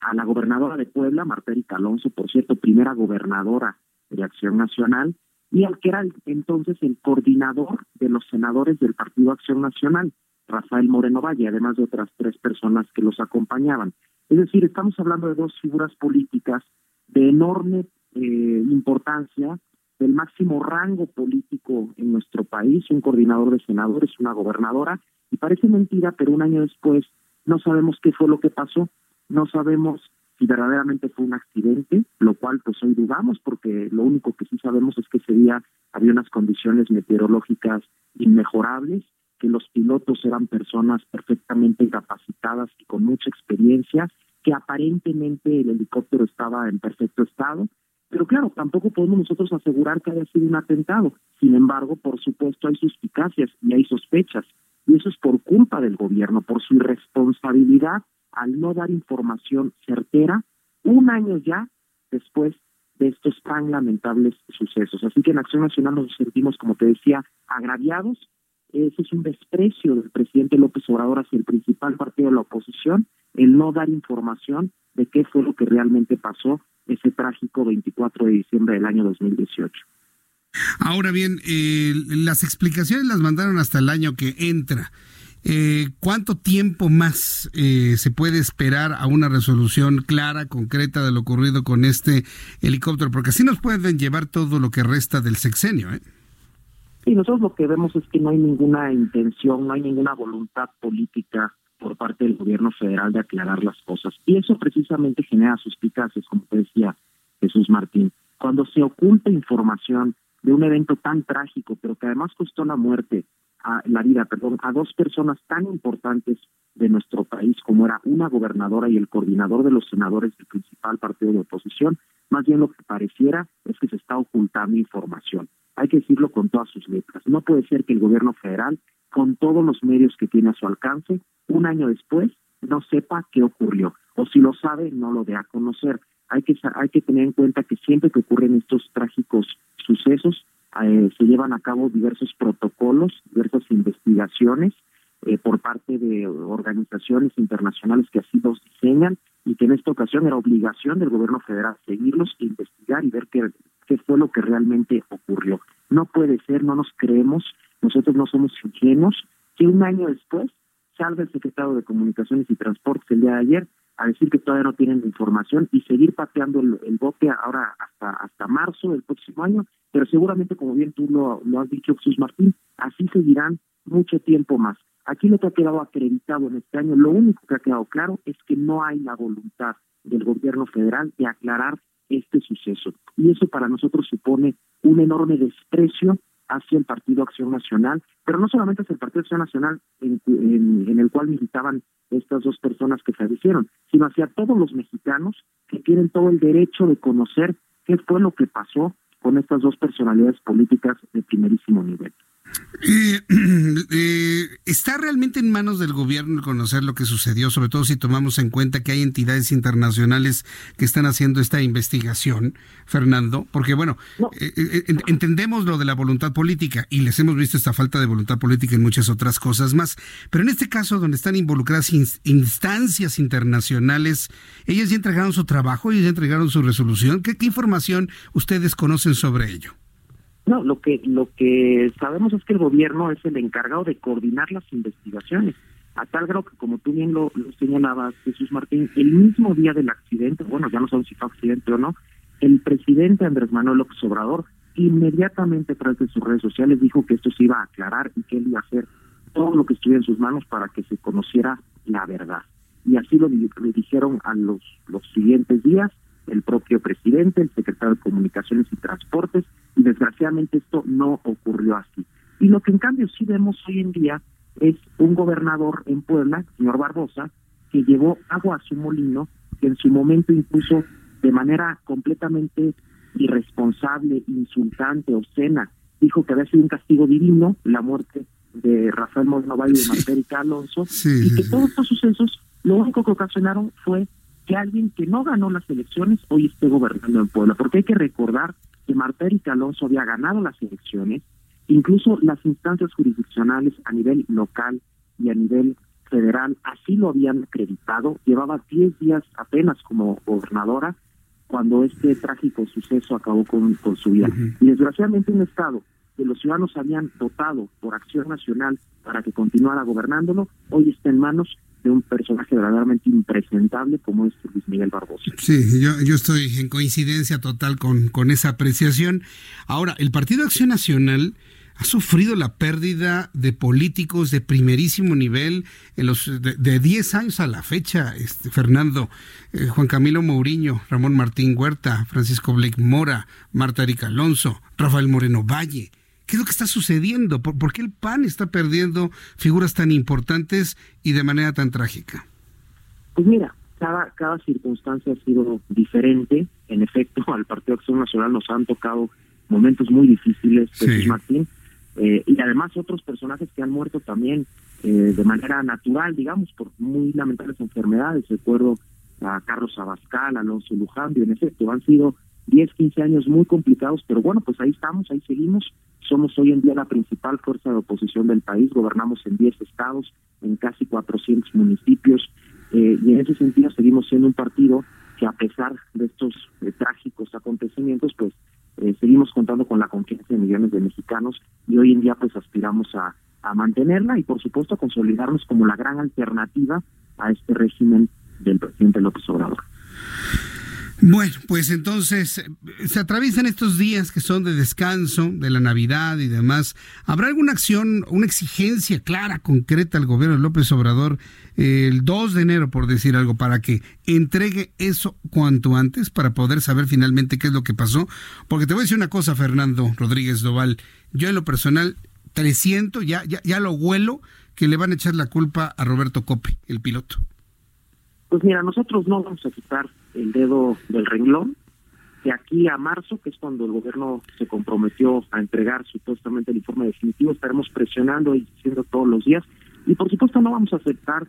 [SPEAKER 8] a la gobernadora de Puebla, Marta Alonso, por cierto, primera gobernadora de Acción Nacional, y al que era entonces el coordinador de los senadores del Partido Acción Nacional, Rafael Moreno Valle, además de otras tres personas que los acompañaban. Es decir, estamos hablando de dos figuras políticas de enorme eh, importancia, del máximo rango político en nuestro país, un coordinador de senadores, una gobernadora, y parece mentira, pero un año después no sabemos qué fue lo que pasó, no sabemos si verdaderamente fue un accidente, lo cual pues hoy dudamos porque lo único que sí sabemos es que ese día había unas condiciones meteorológicas inmejorables, que los pilotos eran personas perfectamente capacitadas y con mucha experiencia, que aparentemente el helicóptero estaba en perfecto estado, pero claro, tampoco podemos nosotros asegurar que haya sido un atentado. Sin embargo, por supuesto, hay suspicacias y hay sospechas. Y eso es por culpa del gobierno, por su irresponsabilidad al no dar información certera un año ya después de estos tan lamentables sucesos. Así que en Acción Nacional nos sentimos, como te decía, agraviados. Ese es un desprecio del presidente López Obrador hacia el principal partido de la oposición, el no dar información de qué fue lo que realmente pasó ese trágico 24 de diciembre del año 2018.
[SPEAKER 1] Ahora bien, eh, las explicaciones las mandaron hasta el año que entra. Eh, ¿Cuánto tiempo más eh, se puede esperar a una resolución clara, concreta de lo ocurrido con este helicóptero? Porque así nos pueden llevar todo lo que resta del sexenio. ¿eh?
[SPEAKER 8] Sí, nosotros lo que vemos es que no hay ninguna intención, no hay ninguna voluntad política por parte del gobierno federal de aclarar las cosas. Y eso precisamente genera suspicacias, como decía Jesús Martín. Cuando se oculta información de un evento tan trágico, pero que además costó la muerte a la vida, perdón, a dos personas tan importantes de nuestro país como era una gobernadora y el coordinador de los senadores del principal partido de oposición, más bien lo que pareciera es que se está ocultando información. Hay que decirlo con todas sus letras. No puede ser que el gobierno federal, con todos los medios que tiene a su alcance, un año después no sepa qué ocurrió, o si lo sabe, no lo dé a conocer. Hay que, hay que tener en cuenta que siempre que ocurren estos trágicos sucesos, eh, se llevan a cabo diversos protocolos, diversas investigaciones eh, por parte de organizaciones internacionales que así los diseñan y que en esta ocasión era obligación del gobierno federal seguirlos, investigar y ver qué, qué fue lo que realmente ocurrió. No puede ser, no nos creemos, nosotros no somos ingenuos, que un año después salga el secretario de Comunicaciones y Transportes el día de ayer a decir que todavía no tienen información y seguir pateando el, bote ahora hasta hasta marzo del próximo año, pero seguramente, como bien tú lo, has dicho, Jesús Martín, así seguirán mucho tiempo más. Aquí lo que ha quedado acreditado en este año, lo único que ha quedado claro es que no hay la voluntad del gobierno federal de aclarar este suceso. Y eso para nosotros supone un enorme desprecio hacia el Partido Acción Nacional, pero no solamente hacia el Partido Acción Nacional en, en, el cual militaban estas dos personas que fallecieron, sino hacia todos los mexicanos que tienen todo el derecho de conocer qué fue lo que pasó con estas dos personalidades políticas de primerísimo nivel.
[SPEAKER 1] Eh, eh, ¿Está realmente en manos del gobierno conocer lo que sucedió, sobre todo si tomamos en cuenta que hay entidades internacionales que están haciendo esta investigación, Fernando? Porque, bueno, eh, entendemos lo de la voluntad política y les hemos visto esta falta de voluntad política en muchas otras cosas más, pero en este caso donde están involucradas instancias internacionales, ellas ya entregaron su trabajo, ellas ya entregaron su resolución. ¿Qué, qué información ustedes conocen sobre ello?
[SPEAKER 8] No, lo que lo que sabemos es que el gobierno es el encargado de coordinar las investigaciones. A tal grado que, como tú bien lo, señalabas, Jesús Martín, el mismo día del accidente, bueno, ya no sabemos si fue accidente o no, el presidente Andrés Manuel López Obrador inmediatamente a través de sus redes sociales dijo que esto se iba a aclarar y que él iba a hacer todo lo que estuviera en sus manos para que se conociera la verdad. Y así lo, lo dijeron a los, los siguientes días el propio presidente, el secretario de Comunicaciones y Transportes, y desgraciadamente esto no ocurrió así. Y lo que en cambio sí vemos hoy en día es un gobernador en Puebla, señor Barbosa, que llevó agua a su molino, que en su momento incluso de manera completamente irresponsable, insultante, obscena, dijo que había sido un castigo divino la muerte de Rafael Moreno Valle y de Martérica Alonso, y que todos estos sucesos lo único que ocasionaron fue que alguien que no ganó las elecciones hoy esté gobernando en Puebla, porque hay que recordar que Marta Erika Alonso había ganado las elecciones, incluso las instancias jurisdiccionales a nivel local y a nivel federal así lo habían acreditado, llevaba 10 días apenas como gobernadora cuando este trágico suceso acabó con, con su vida. Y desgraciadamente un Estado que los ciudadanos habían votado por acción nacional para que continuara gobernándolo, hoy está en manos de un personaje verdaderamente impresentable como es Luis Miguel Barbosa.
[SPEAKER 1] Sí, yo, yo estoy en coincidencia total con, con esa apreciación. Ahora, el Partido Acción Nacional ha sufrido la pérdida de políticos de primerísimo nivel en los de, 10 años a la fecha, este, Fernando, eh, Juan Camilo Mourinho, Ramón Martín Huerta, Francisco Blake Mora, Marta Erika Alonso, Rafael Moreno Valle. ¿Qué es lo que está sucediendo? ¿Por, qué el PAN está perdiendo figuras tan importantes y de manera tan trágica?
[SPEAKER 8] Pues mira, cada, cada circunstancia ha sido diferente. En efecto, al Partido Acción Nacional nos han tocado momentos muy difíciles, Jesús Martín, eh, y además otros personajes que han muerto también eh, de manera natural, digamos, por muy lamentables enfermedades. Recuerdo a Carlos Abascal, Alonso Luján, y en efecto han sido 10, 15 años muy complicados, pero bueno, pues ahí estamos, ahí seguimos somos hoy en día la principal fuerza de oposición del país, gobernamos en 10 estados, en casi 400 municipios, eh, y en ese sentido seguimos siendo un partido que a pesar de estos eh, trágicos acontecimientos, pues eh, seguimos contando con la confianza de millones de mexicanos y hoy en día pues aspiramos a, a mantenerla y por supuesto a consolidarnos como la gran alternativa a este régimen del presidente López Obrador.
[SPEAKER 1] Bueno, pues entonces eh, se atraviesan estos días que son de descanso, de la Navidad y demás. ¿Habrá alguna acción, una exigencia clara, concreta al gobierno de López Obrador el 2 de enero, por decir algo, para que entregue eso cuanto antes para poder saber finalmente qué es lo que pasó? Porque te voy a decir una cosa, Fernando Rodríguez Doval. Yo en lo personal 300, ya, ya, ya lo huelo, que le van a echar la culpa a Roberto Cope, el piloto.
[SPEAKER 8] Pues mira, nosotros no vamos a quitar el dedo del renglón. De aquí a marzo, que es cuando el gobierno se comprometió a entregar supuestamente el informe definitivo, estaremos presionando y diciendo todos los días. Y por supuesto no vamos a aceptar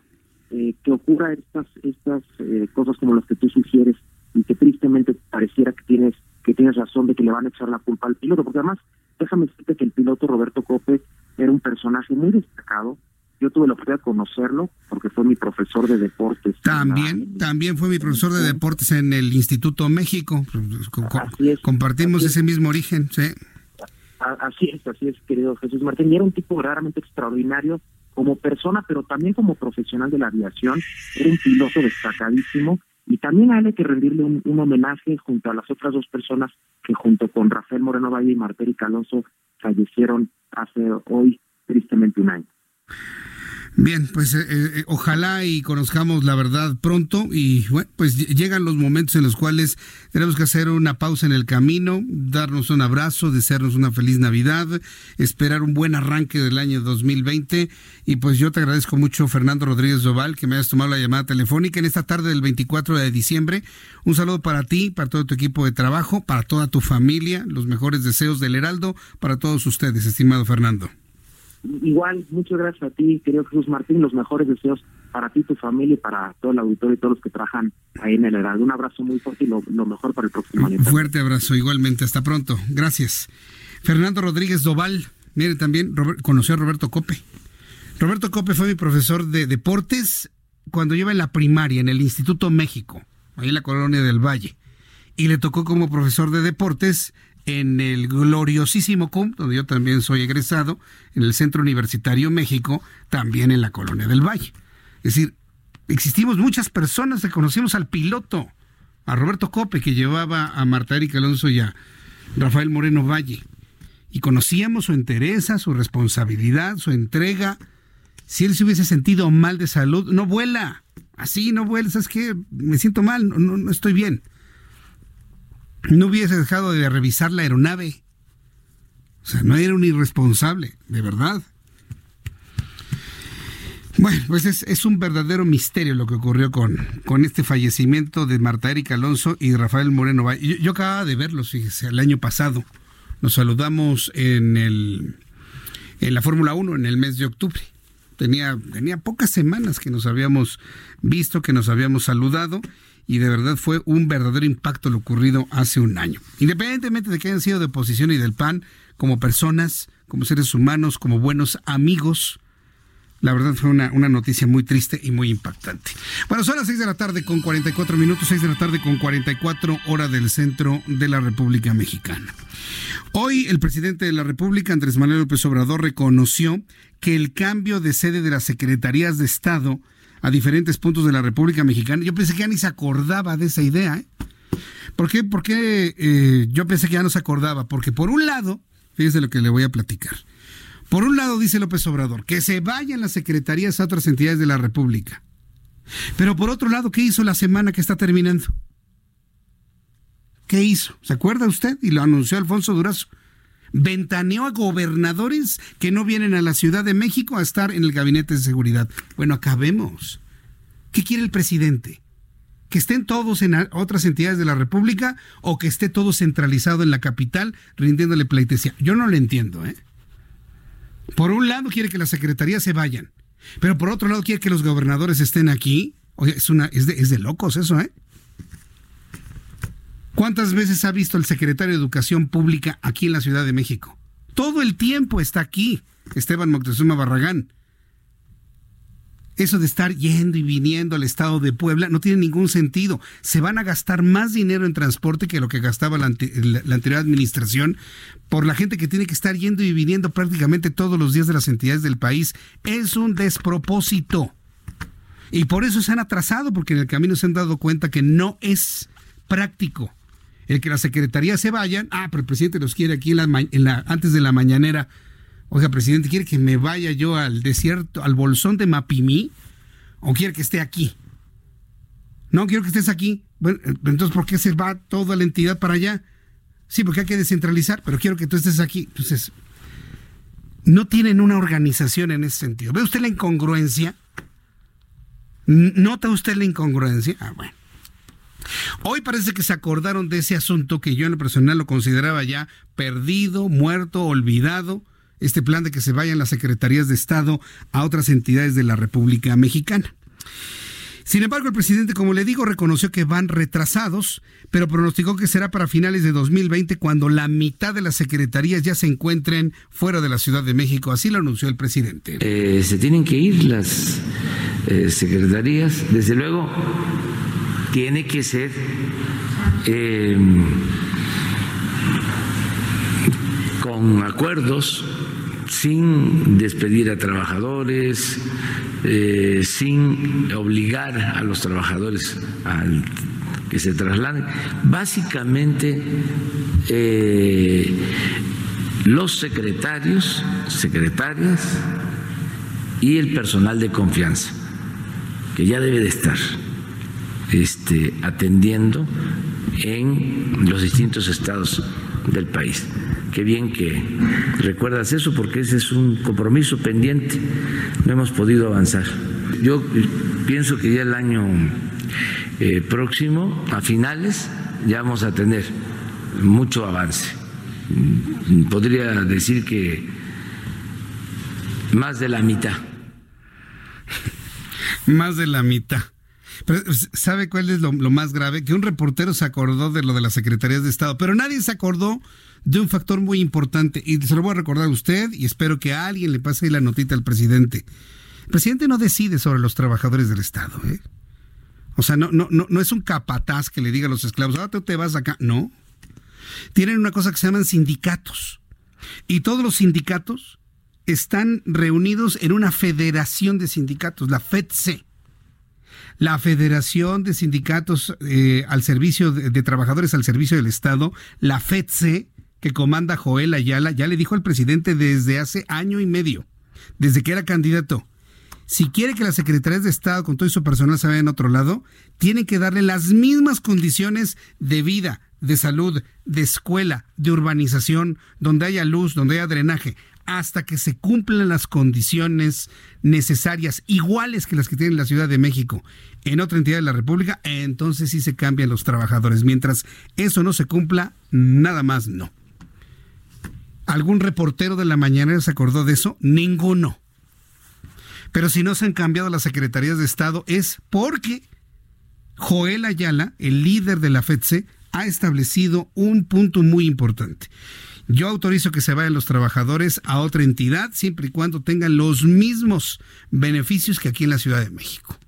[SPEAKER 8] eh, que ocurra estas estas eh, cosas como las que tú sugieres y que tristemente pareciera que tienes que tienes razón de que le van a echar la culpa al piloto, porque además déjame decirte que el piloto Roberto Cope era un personaje muy destacado, yo tuve la oportunidad de conocerlo porque fue mi profesor de deportes.
[SPEAKER 1] También, también fue mi profesor de deportes en el Instituto México. Compartimos ese mismo origen, sí.
[SPEAKER 8] Así es, así es, querido Jesús Martín. Y era un tipo verdaderamente extraordinario como persona, pero también como profesional de la aviación. Era un piloto destacadísimo. Y también a él hay que rendirle un, homenaje junto a las otras dos personas que junto con Rafael Moreno Valle y Martérica Alonso fallecieron hace hoy tristemente un año.
[SPEAKER 1] Bien, pues eh, eh, ojalá y conozcamos la verdad pronto y bueno, pues llegan los momentos en los cuales tenemos que hacer una pausa en el camino, darnos un abrazo, desearnos una feliz Navidad, esperar un buen arranque del año 2020 y pues yo te agradezco mucho Fernando Rodríguez Doval que me hayas tomado la llamada telefónica en esta tarde del 24 de diciembre. Un saludo para ti, para todo tu equipo de trabajo, para toda tu familia, los mejores deseos del Heraldo para todos ustedes, estimado Fernando.
[SPEAKER 8] Igual, muchas gracias a ti, querido Jesús Martín, los mejores deseos para ti, tu familia y para todo el auditorio y todos los que trabajan ahí en el Heraldo. Un abrazo muy fuerte y lo, mejor para el próximo año.
[SPEAKER 1] Fuerte abrazo, igualmente. Hasta pronto. Gracias. Fernando Rodríguez Doval, miren también, conoció a Roberto Cope. Roberto Cope fue mi profesor de deportes cuando yo iba en la primaria, en el Instituto México, ahí en la colonia del Valle. Y le tocó como profesor de deportes en el gloriosísimo CUM, donde yo también soy egresado, en el Centro Universitario México, también en la Colonia del Valle. Es decir, existimos muchas personas que conocimos al piloto, a Roberto Cope, que llevaba a Marta Erika Alonso y a Rafael Moreno Valle. Y conocíamos su entereza, su responsabilidad, su entrega. Si él se hubiese sentido mal de salud, no vuela. Así, no vuela. ¿Sabes qué? Me siento mal, no, no estoy bien no hubiese dejado de revisar la aeronave. O sea, no era un irresponsable, de verdad. Bueno, pues es, un verdadero misterio lo que ocurrió con, con este fallecimiento de Marta Erika Alonso y Rafael Moreno. Yo, yo acababa de verlos, fíjese, el año pasado. Nos saludamos en, el, en la Fórmula 1 en el mes de octubre. Tenía, tenía pocas semanas que nos habíamos visto, que nos habíamos saludado y de verdad fue un verdadero impacto lo ocurrido hace un año. Independientemente de que hayan sido de oposición y del PAN, como personas, como seres humanos, como buenos amigos, la verdad fue una, una, noticia muy triste y muy impactante. Bueno, son las 6 de la tarde con 44 minutos, 6 de la tarde con 44 horas del centro de la República Mexicana. Hoy el presidente de la República, Andrés Manuel López Obrador, reconoció que el cambio de sede de las secretarías de Estado a diferentes puntos de la República Mexicana. Yo pensé que ya ni se acordaba de esa idea. ¿eh? ¿Por qué? Porque eh, yo pensé que ya no se acordaba. Porque por un lado, fíjese lo que le voy a platicar. Por un lado, dice López Obrador, que se vayan las secretarías a otras entidades de la República. Pero por otro lado, ¿qué hizo la semana que está terminando? ¿Qué hizo? ¿Se acuerda usted? Y lo anunció Alfonso Durazo ventaneó a gobernadores que no vienen a la Ciudad de México a estar en el gabinete de seguridad. Bueno, acabemos. ¿Qué quiere el presidente? ¿Que estén todos en otras entidades de la República o que esté todo centralizado en la capital rindiéndole pleitesía? Yo no lo entiendo, ¿eh? Por un lado quiere que las secretarías se vayan, pero por otro lado quiere que los gobernadores estén aquí. Oye, es, una, es, de, es de locos eso, ¿eh? ¿Cuántas veces ha visto el secretario de Educación Pública aquí en la Ciudad de México? Todo el tiempo está aquí, Esteban Moctezuma Barragán. Eso de estar yendo y viniendo al estado de Puebla no tiene ningún sentido. Se van a gastar más dinero en transporte que lo que gastaba la, anterior administración por la gente que tiene que estar yendo y viniendo prácticamente todos los días de las entidades del país. Es un despropósito. Y por eso se han atrasado, porque en el camino se han dado cuenta que no es práctico el que la secretaría se vayan. Ah, pero el presidente los quiere aquí en la, antes de la mañanera. Oiga, presidente, ¿quiere que me vaya yo al desierto, al bolsón de Mapimí? ¿O quiere que esté aquí? No, quiero que estés aquí. Bueno, eh, entonces, ¿por qué se va toda la entidad para allá? Sí, porque hay que descentralizar, pero quiero que tú estés aquí. Entonces, no tienen una organización en ese sentido. ¿Ve usted la incongruencia? ¿Nota usted la incongruencia? Ah, bueno. Hoy parece que se acordaron de ese asunto que yo en lo personal lo consideraba ya perdido, muerto, olvidado, este plan de que se vayan las secretarías de Estado a otras entidades de la República Mexicana. Sin embargo, el presidente, como le digo, reconoció que van retrasados, pero pronosticó que será para finales de 2020 cuando la mitad de las secretarías ya se encuentren fuera de la Ciudad de México. Así lo anunció el presidente.
[SPEAKER 2] Eh, se tienen que ir las eh, secretarías. Desde luego, tiene que ser eh, con acuerdos, sin despedir a trabajadores, eh, sin obligar a los trabajadores a que se trasladen. Básicamente, eh, los secretarios, secretarias, y el personal de confianza, que ya debe de estar este, atendiendo en los distintos estados del país. Qué bien que recuerdas eso porque ese es un compromiso pendiente. No hemos podido avanzar. Yo pienso que ya el año eh, próximo, a finales, ya vamos a tener mucho avance. Podría decir que más de la mitad.
[SPEAKER 1] Más de la mitad. Pero ¿sabe cuál es lo, más grave? Que un reportero se acordó de lo de las secretarías de Estado, pero nadie se acordó de un factor muy importante. Y se lo voy a recordar a usted y espero que a alguien le pase la notita al presidente. El presidente no decide sobre los trabajadores del Estado. ¿eh? O sea, no, no, es un capataz que le diga a los esclavos, ah, tú te vas acá. No. Tienen una cosa que se llaman sindicatos. Y todos los sindicatos están reunidos en una federación de sindicatos, la FEDC la Federación de Sindicatos eh, al Servicio de, Trabajadores al Servicio del Estado, la FEDSE, que comanda Joel Ayala, ya le dijo al presidente desde hace año y medio, desde que era candidato, si quiere que las secretarías de Estado con todo su personal se vayan a otro lado, tienen que darle las mismas condiciones de vida, de salud, de escuela, de urbanización, donde haya luz, donde haya drenaje, hasta que se cumplan las condiciones necesarias, iguales que las que tiene la Ciudad de México en otra entidad de la República, entonces sí se cambian los trabajadores. Mientras eso no se cumpla, nada más no. ¿Algún reportero de la mañana se acordó de eso? Ninguno. Pero si no se han cambiado las secretarías de Estado es porque Joel Ayala, el líder de la FEDSE, ha establecido un punto muy importante. Yo autorizo que se vayan los trabajadores a otra entidad siempre y cuando tengan los mismos beneficios que aquí en la Ciudad de México.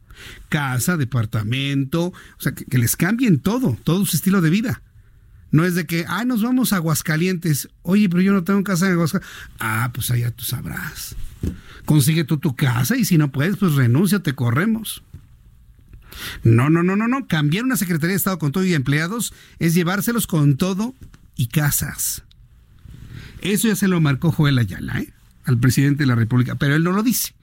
[SPEAKER 1] Casa, departamento, o sea, que, les cambien todo, todo su estilo de vida. No es de que, ah, nos vamos a Aguascalientes. Oye, pero yo no tengo casa en Aguascalientes. Ah, pues allá tú sabrás. Consigue tú tu casa y si no puedes, pues renuncia, te corremos. No, no, no, no, no. Cambiar una Secretaría de Estado con todo y empleados es llevárselos con todo y casas. Eso ya se lo marcó Joel Ayala, ¿eh? al presidente de la República, pero él no lo dice.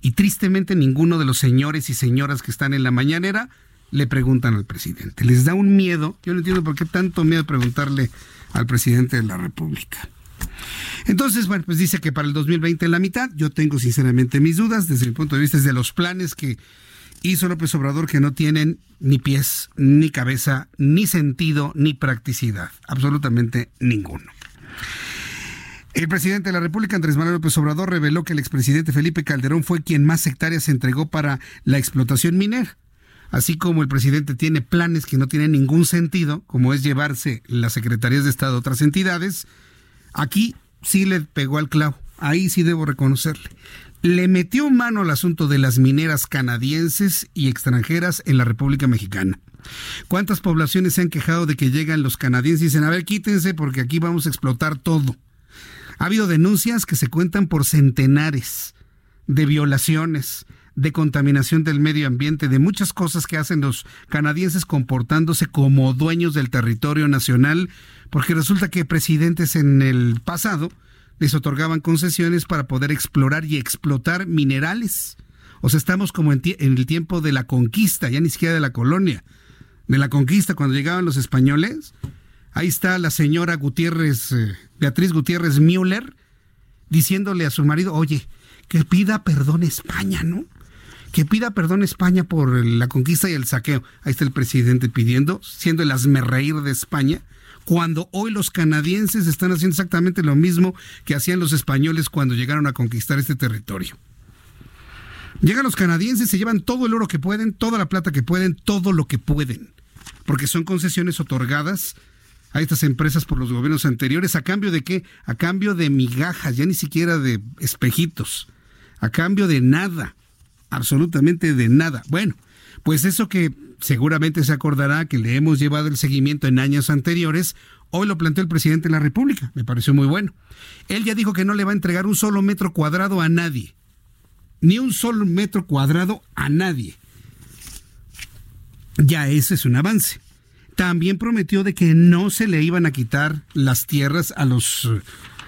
[SPEAKER 1] Y tristemente ninguno de los señores y señoras que están en la mañanera le preguntan al presidente. Les da un miedo. Yo no entiendo por qué tanto miedo preguntarle al presidente de la República. Entonces, bueno, pues dice que para el 2020 en la mitad, yo tengo sinceramente mis dudas desde mi punto de vista, de los planes que hizo López Obrador que no tienen ni pies, ni cabeza, ni sentido, ni practicidad. Absolutamente ninguno. El presidente de la República, Andrés Manuel López Obrador, reveló que el expresidente Felipe Calderón fue quien más hectáreas entregó para la explotación minera. Así como el presidente tiene planes que no tienen ningún sentido, como es llevarse las secretarías de Estado a otras entidades, aquí sí le pegó al clavo. Ahí sí debo reconocerle. Le metió mano al asunto de las mineras canadienses y extranjeras en la República Mexicana. ¿Cuántas poblaciones se han quejado de que llegan los canadienses y dicen, a ver, quítense porque aquí vamos a explotar todo? Ha habido denuncias que se cuentan por centenares de violaciones, de contaminación del medio ambiente, de muchas cosas que hacen los canadienses comportándose como dueños del territorio nacional, porque resulta que presidentes en el pasado les otorgaban concesiones para poder explorar y explotar minerales. O sea, estamos como en, el tiempo de la conquista, ya ni siquiera de la colonia, de la conquista, cuando llegaban los españoles. Ahí está la señora Gutiérrez, eh, Beatriz Gutiérrez Müller, diciéndole a su marido, oye, que pida perdón España, ¿no? Que pida perdón España por la conquista y el saqueo. Ahí está el presidente pidiendo, siendo el asmerreír de España, cuando hoy los canadienses están haciendo exactamente lo mismo que hacían los españoles cuando llegaron a conquistar este territorio. Llegan los canadienses, se llevan todo el oro que pueden, toda la plata que pueden, todo lo que pueden, porque son concesiones otorgadas a estas empresas por los gobiernos anteriores, ¿a cambio de qué? A cambio de migajas, ya ni siquiera de espejitos, a cambio de nada, absolutamente de nada. Bueno, pues eso que seguramente se acordará que le hemos llevado el seguimiento en años anteriores, hoy lo planteó el presidente de la República, me pareció muy bueno. Él ya dijo que no le va a entregar un solo metro cuadrado a nadie ni un solo metro cuadrado a nadie. Ya ese es un avance. También prometió de que no se le iban a quitar las tierras a los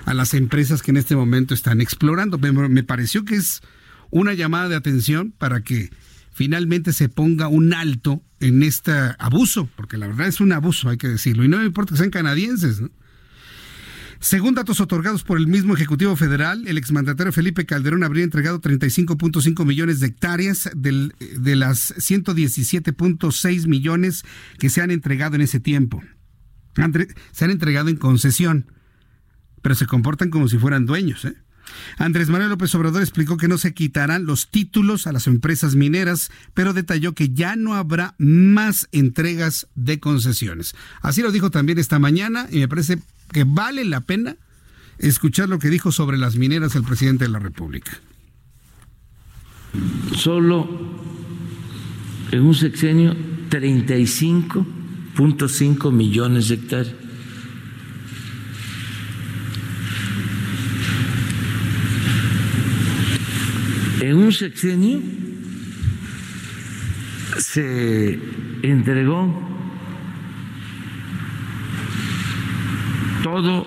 [SPEAKER 1] a las empresas que en este momento están explorando. Me, me pareció que es una llamada de atención para que finalmente se ponga un alto en este abuso, porque la verdad es un abuso, hay que decirlo, y no me importa que sean canadienses, ¿no? Según datos otorgados por el mismo Ejecutivo Federal, el exmandatario Felipe Calderón habría entregado 35.5 millones de hectáreas de las 117.6 millones que se han entregado en ese tiempo. Se han entregado en concesión, pero se comportan como si fueran dueños. ¿eh? Andrés Manuel López Obrador explicó que no se quitarán los títulos a las empresas mineras, pero detalló que ya no habrá más entregas de concesiones. Así lo dijo también esta mañana y me parece que vale la pena escuchar lo que dijo sobre las mineras el presidente de la República.
[SPEAKER 2] Solo en un sexenio 35.5 millones de hectáreas. En un sexenio se entregó todo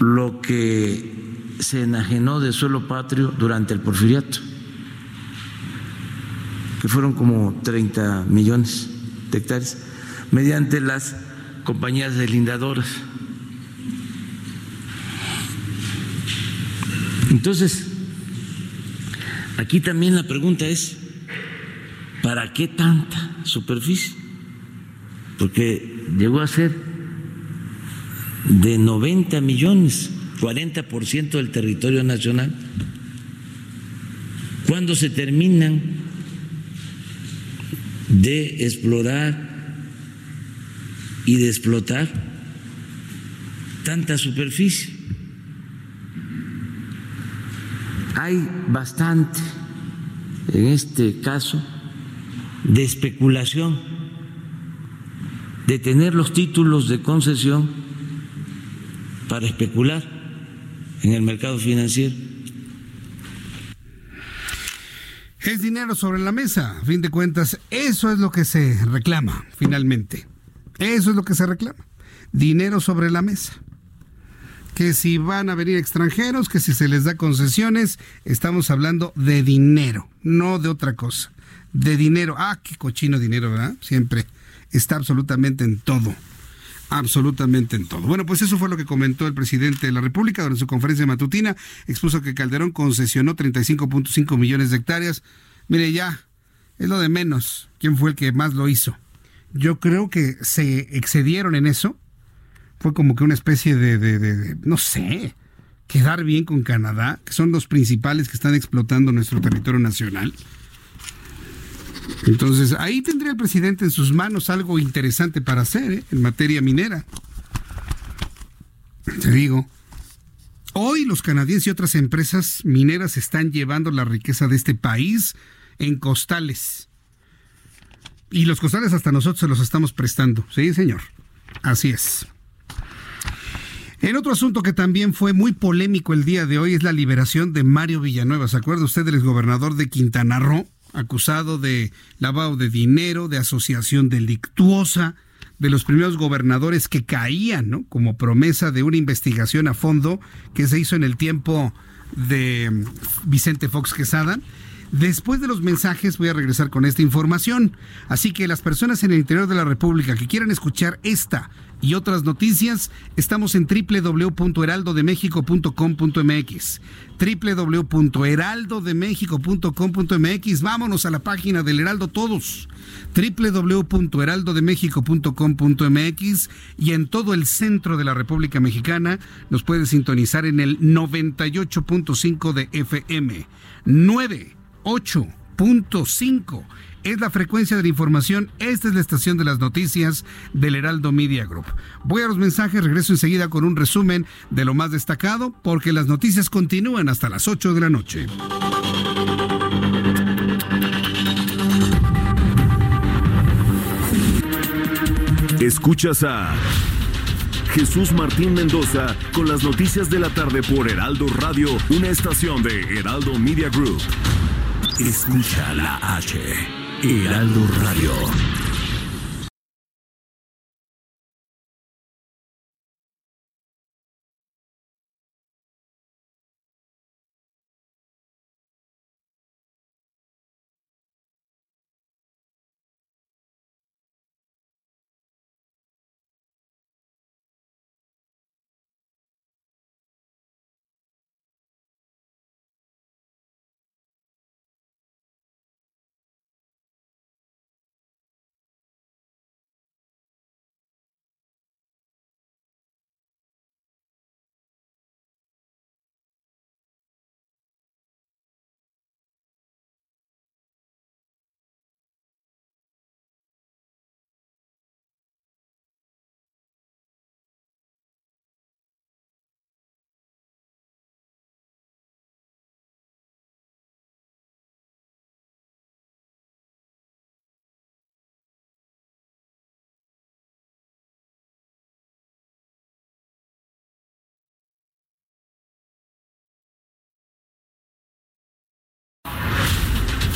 [SPEAKER 2] lo que se enajenó de suelo patrio durante el porfiriato, que fueron como 30 millones de hectáreas, mediante las compañías delindadoras. Entonces, aquí también la pregunta es, ¿para qué tanta superficie? Porque llegó a ser de 90 millones, 40% del territorio nacional. ¿Cuándo se terminan de explorar y de explotar tanta superficie? Hay bastante, en este caso, de especulación, de tener los títulos de concesión para especular en el mercado financiero.
[SPEAKER 1] Es dinero sobre la mesa, a fin de cuentas, eso es lo que se reclama finalmente. Eso es lo que se reclama. Dinero sobre la mesa. Que si van a venir extranjeros, que si se les da concesiones, estamos hablando de dinero, no de otra cosa. De dinero. Ah, qué cochino dinero, ¿verdad? Siempre está absolutamente en todo absolutamente en todo. Bueno, pues eso fue lo que comentó el presidente de la República durante su conferencia matutina. Expuso que Calderón concesionó 35.5 millones de hectáreas. Mire, ya, es lo de menos. ¿Quién fue el que más lo hizo? Yo creo que se excedieron en eso. Fue como que una especie de, de no sé, quedar bien con Canadá, que son los principales que están explotando nuestro territorio nacional. Entonces, ahí tendría el presidente en sus manos algo interesante para hacer ¿eh? en materia minera. Te digo, hoy los canadienses y otras empresas mineras están llevando la riqueza de este país en costales. Y los costales hasta nosotros se los estamos prestando. Sí, señor. Así es. En otro asunto que también fue muy polémico el día de hoy es la liberación de Mario Villanueva. ¿Se acuerda usted del exgobernador de Quintana Roo? acusado de lavado de dinero, de asociación delictuosa, de los primeros gobernadores que caían, ¿no? Como promesa de una investigación a fondo que se hizo en el tiempo de Vicente Fox Quesada. Después de los mensajes voy a regresar con esta información. Así que las personas en el interior de la República que quieran escuchar esta y otras noticias, estamos en www.heraldodemexico.com.mx. www.heraldodemexico.com.mx. Vámonos a la página del Heraldo Todos. www.heraldodemexico.com.mx y en todo el centro de la República Mexicana nos puede sintonizar en el 98.5 de FM. 98.5 es la frecuencia de la información. Esta es la estación de las noticias del Heraldo Media Group. Voy a los mensajes, regreso enseguida con un resumen de lo más destacado, porque las noticias continúan hasta las 8 de la noche.
[SPEAKER 7] Escuchas a Jesús Martín Mendoza con las noticias de la tarde por Heraldo Radio, una estación de Heraldo Media Group. Escucha la H. Heraldo Radio.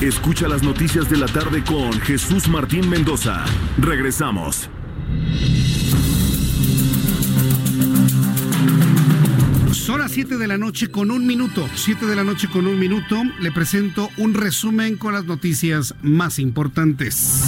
[SPEAKER 7] Escucha las noticias de la tarde con Jesús Martín Mendoza. Regresamos.
[SPEAKER 1] Son las 7 de la noche con un minuto. 7 de la noche con un minuto. Le presento un resumen con las noticias más importantes.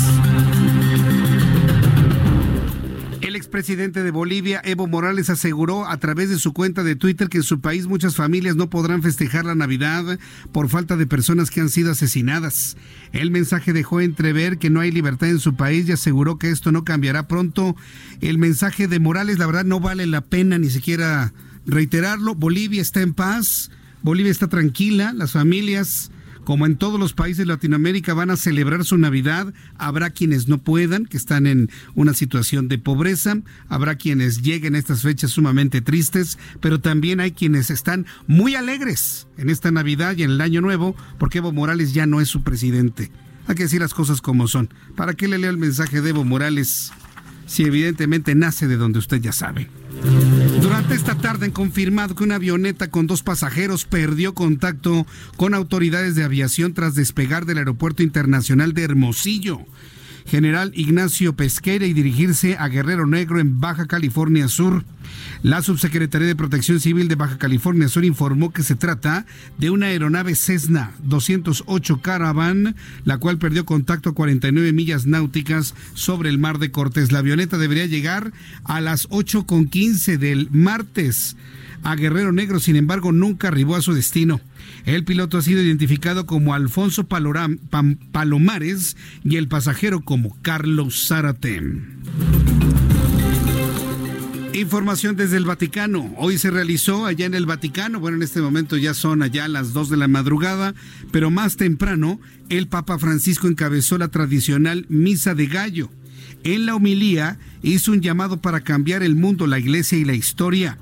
[SPEAKER 1] Expresidente de Bolivia, Evo Morales, aseguró a través de su cuenta de Twitter que en su país muchas familias no podrán festejar la Navidad por falta de personas que han sido asesinadas. El mensaje dejó entrever que no hay libertad en su país y aseguró que esto no cambiará pronto. El mensaje de Morales, la verdad, no vale la pena ni siquiera reiterarlo, Bolivia está en paz, Bolivia está tranquila, las familias, como en todos los países de Latinoamérica, van a celebrar su Navidad. Habrá quienes no puedan, que están en una situación de pobreza, habrá quienes lleguen a estas fechas sumamente tristes, pero también hay quienes están muy alegres en esta Navidad y en el Año Nuevo, porque Evo Morales ya no es su presidente. Hay que decir las cosas como son. ¿Para qué le leo el mensaje de Evo Morales si evidentemente nace de donde usted ya sabe? Durante esta tarde han confirmado que una avioneta con dos pasajeros perdió contacto con autoridades de aviación tras despegar del Aeropuerto Internacional de Hermosillo. General Ignacio Pesquera y dirigirse a Guerrero Negro en Baja California Sur. La Subsecretaría de Protección Civil de Baja California Sur informó que se trata de una aeronave Cessna 208 Caravan, la cual perdió contacto a 49 millas náuticas sobre el mar de Cortés. La avioneta debería llegar a las 8.15 del martes a Guerrero Negro, sin embargo, nunca arribó a su destino. El piloto ha sido identificado como Alfonso Palomares y el pasajero como Carlos Zárate. Información desde el Vaticano. Hoy se realizó allá en el Vaticano, bueno, en este momento ya son allá las 2 de la madrugada, pero más temprano el Papa Francisco encabezó la tradicional Misa de Gallo. En la homilía hizo un llamado para cambiar el mundo, la iglesia y la historia.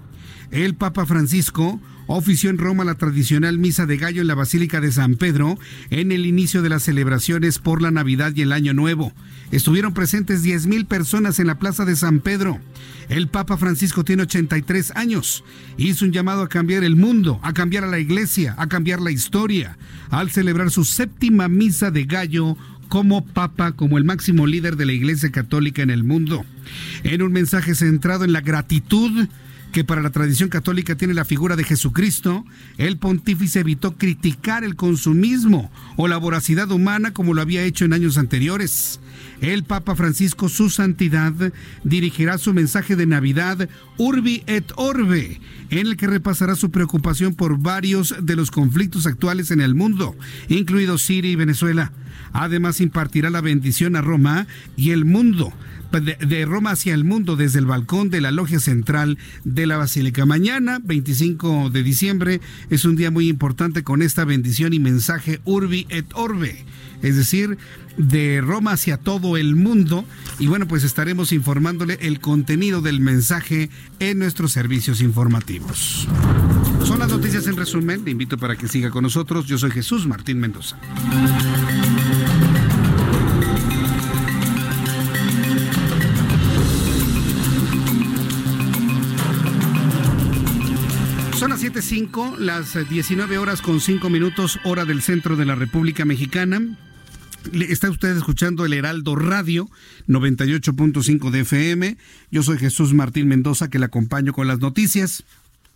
[SPEAKER 1] El Papa Francisco ofició en Roma la tradicional misa de gallo en la Basílica de San Pedro en el inicio de las celebraciones por la Navidad y el Año Nuevo. Estuvieron presentes 10.000 personas en la Plaza de San Pedro. El Papa Francisco tiene 83 años. Hizo un llamado a cambiar el mundo, a cambiar a la iglesia, a cambiar la historia, al celebrar su séptima misa de gallo como Papa, como el máximo líder de la Iglesia Católica en el mundo. En un mensaje centrado en la gratitud, que para la tradición católica tiene la figura de Jesucristo, el pontífice evitó criticar el consumismo o la voracidad humana como lo había hecho en años anteriores. El Papa Francisco, su santidad, dirigirá su mensaje de Navidad Urbi et Orbe, en el que repasará su preocupación por varios de los conflictos actuales en el mundo, incluidos Siria y Venezuela. Además, impartirá la bendición a Roma y el mundo de, Roma hacia el mundo desde el balcón de la logia central de la Basílica. Mañana, 25 de diciembre, es un día muy importante con esta bendición y mensaje Urbi et Orbe, es decir, de Roma hacia todo el mundo. Y bueno, pues estaremos informándole el contenido del mensaje en nuestros servicios informativos. Son las noticias en resumen. Le invito para que siga con nosotros. Yo soy Jesús Martín Mendoza. Son las 7.05, las 19 horas con 5 minutos, hora del centro de la República Mexicana. Está usted escuchando el Heraldo Radio 98.5 de FM. Yo soy Jesús Martín Mendoza que le acompaño con las noticias.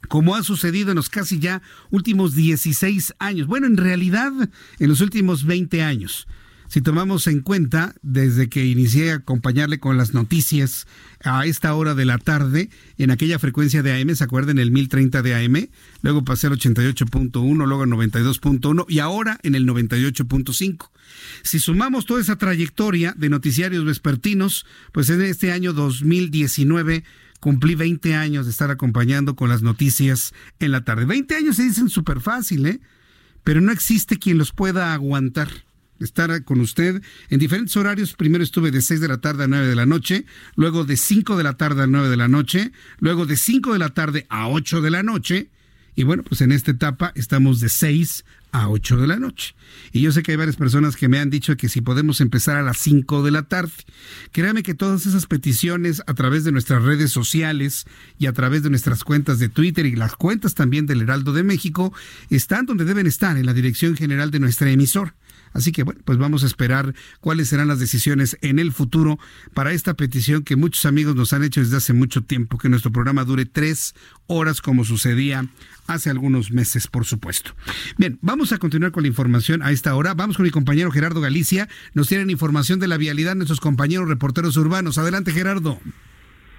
[SPEAKER 1] Como ha sucedido en los casi ya últimos 16 años. Bueno, en realidad en los últimos 20 años si tomamos en cuenta, desde que inicié a acompañarle con las noticias a esta hora de la tarde, en aquella frecuencia de AM, ¿se acuerdan? El 1030 de AM, luego pasé al 88.1, luego al 92.1 y ahora en el 98.5. Si sumamos toda esa trayectoria de noticiarios vespertinos, pues en este año 2019 cumplí 20 años de estar acompañando con las noticias en la tarde. 20 años se dicen súper fácil, ¿eh? Pero no existe quien los pueda aguantar estar con usted en diferentes horarios. Primero estuve de 6 de la tarde a 9 de la noche, luego de 5 de la tarde a 9 de la noche, luego de 5 de la tarde a 8 de la noche. Y bueno, pues en esta etapa estamos de 6 a 8 de la noche. Y yo sé que hay varias personas que me han dicho que si podemos empezar a las 5 de la tarde. Créame que todas esas peticiones a través de nuestras redes sociales y a través de nuestras cuentas de Twitter y las cuentas también del Heraldo de México están donde deben estar, en la dirección general de nuestra emisora Así que bueno, pues vamos a esperar cuáles serán las decisiones en el futuro para esta petición que muchos amigos nos han hecho desde hace mucho tiempo, que nuestro programa dure tres horas como sucedía hace algunos meses, por supuesto. Bien, vamos a continuar con la información a esta hora. Vamos con mi compañero Gerardo Galicia. Nos tienen información de la vialidad nuestros compañeros reporteros urbanos. Adelante, Gerardo.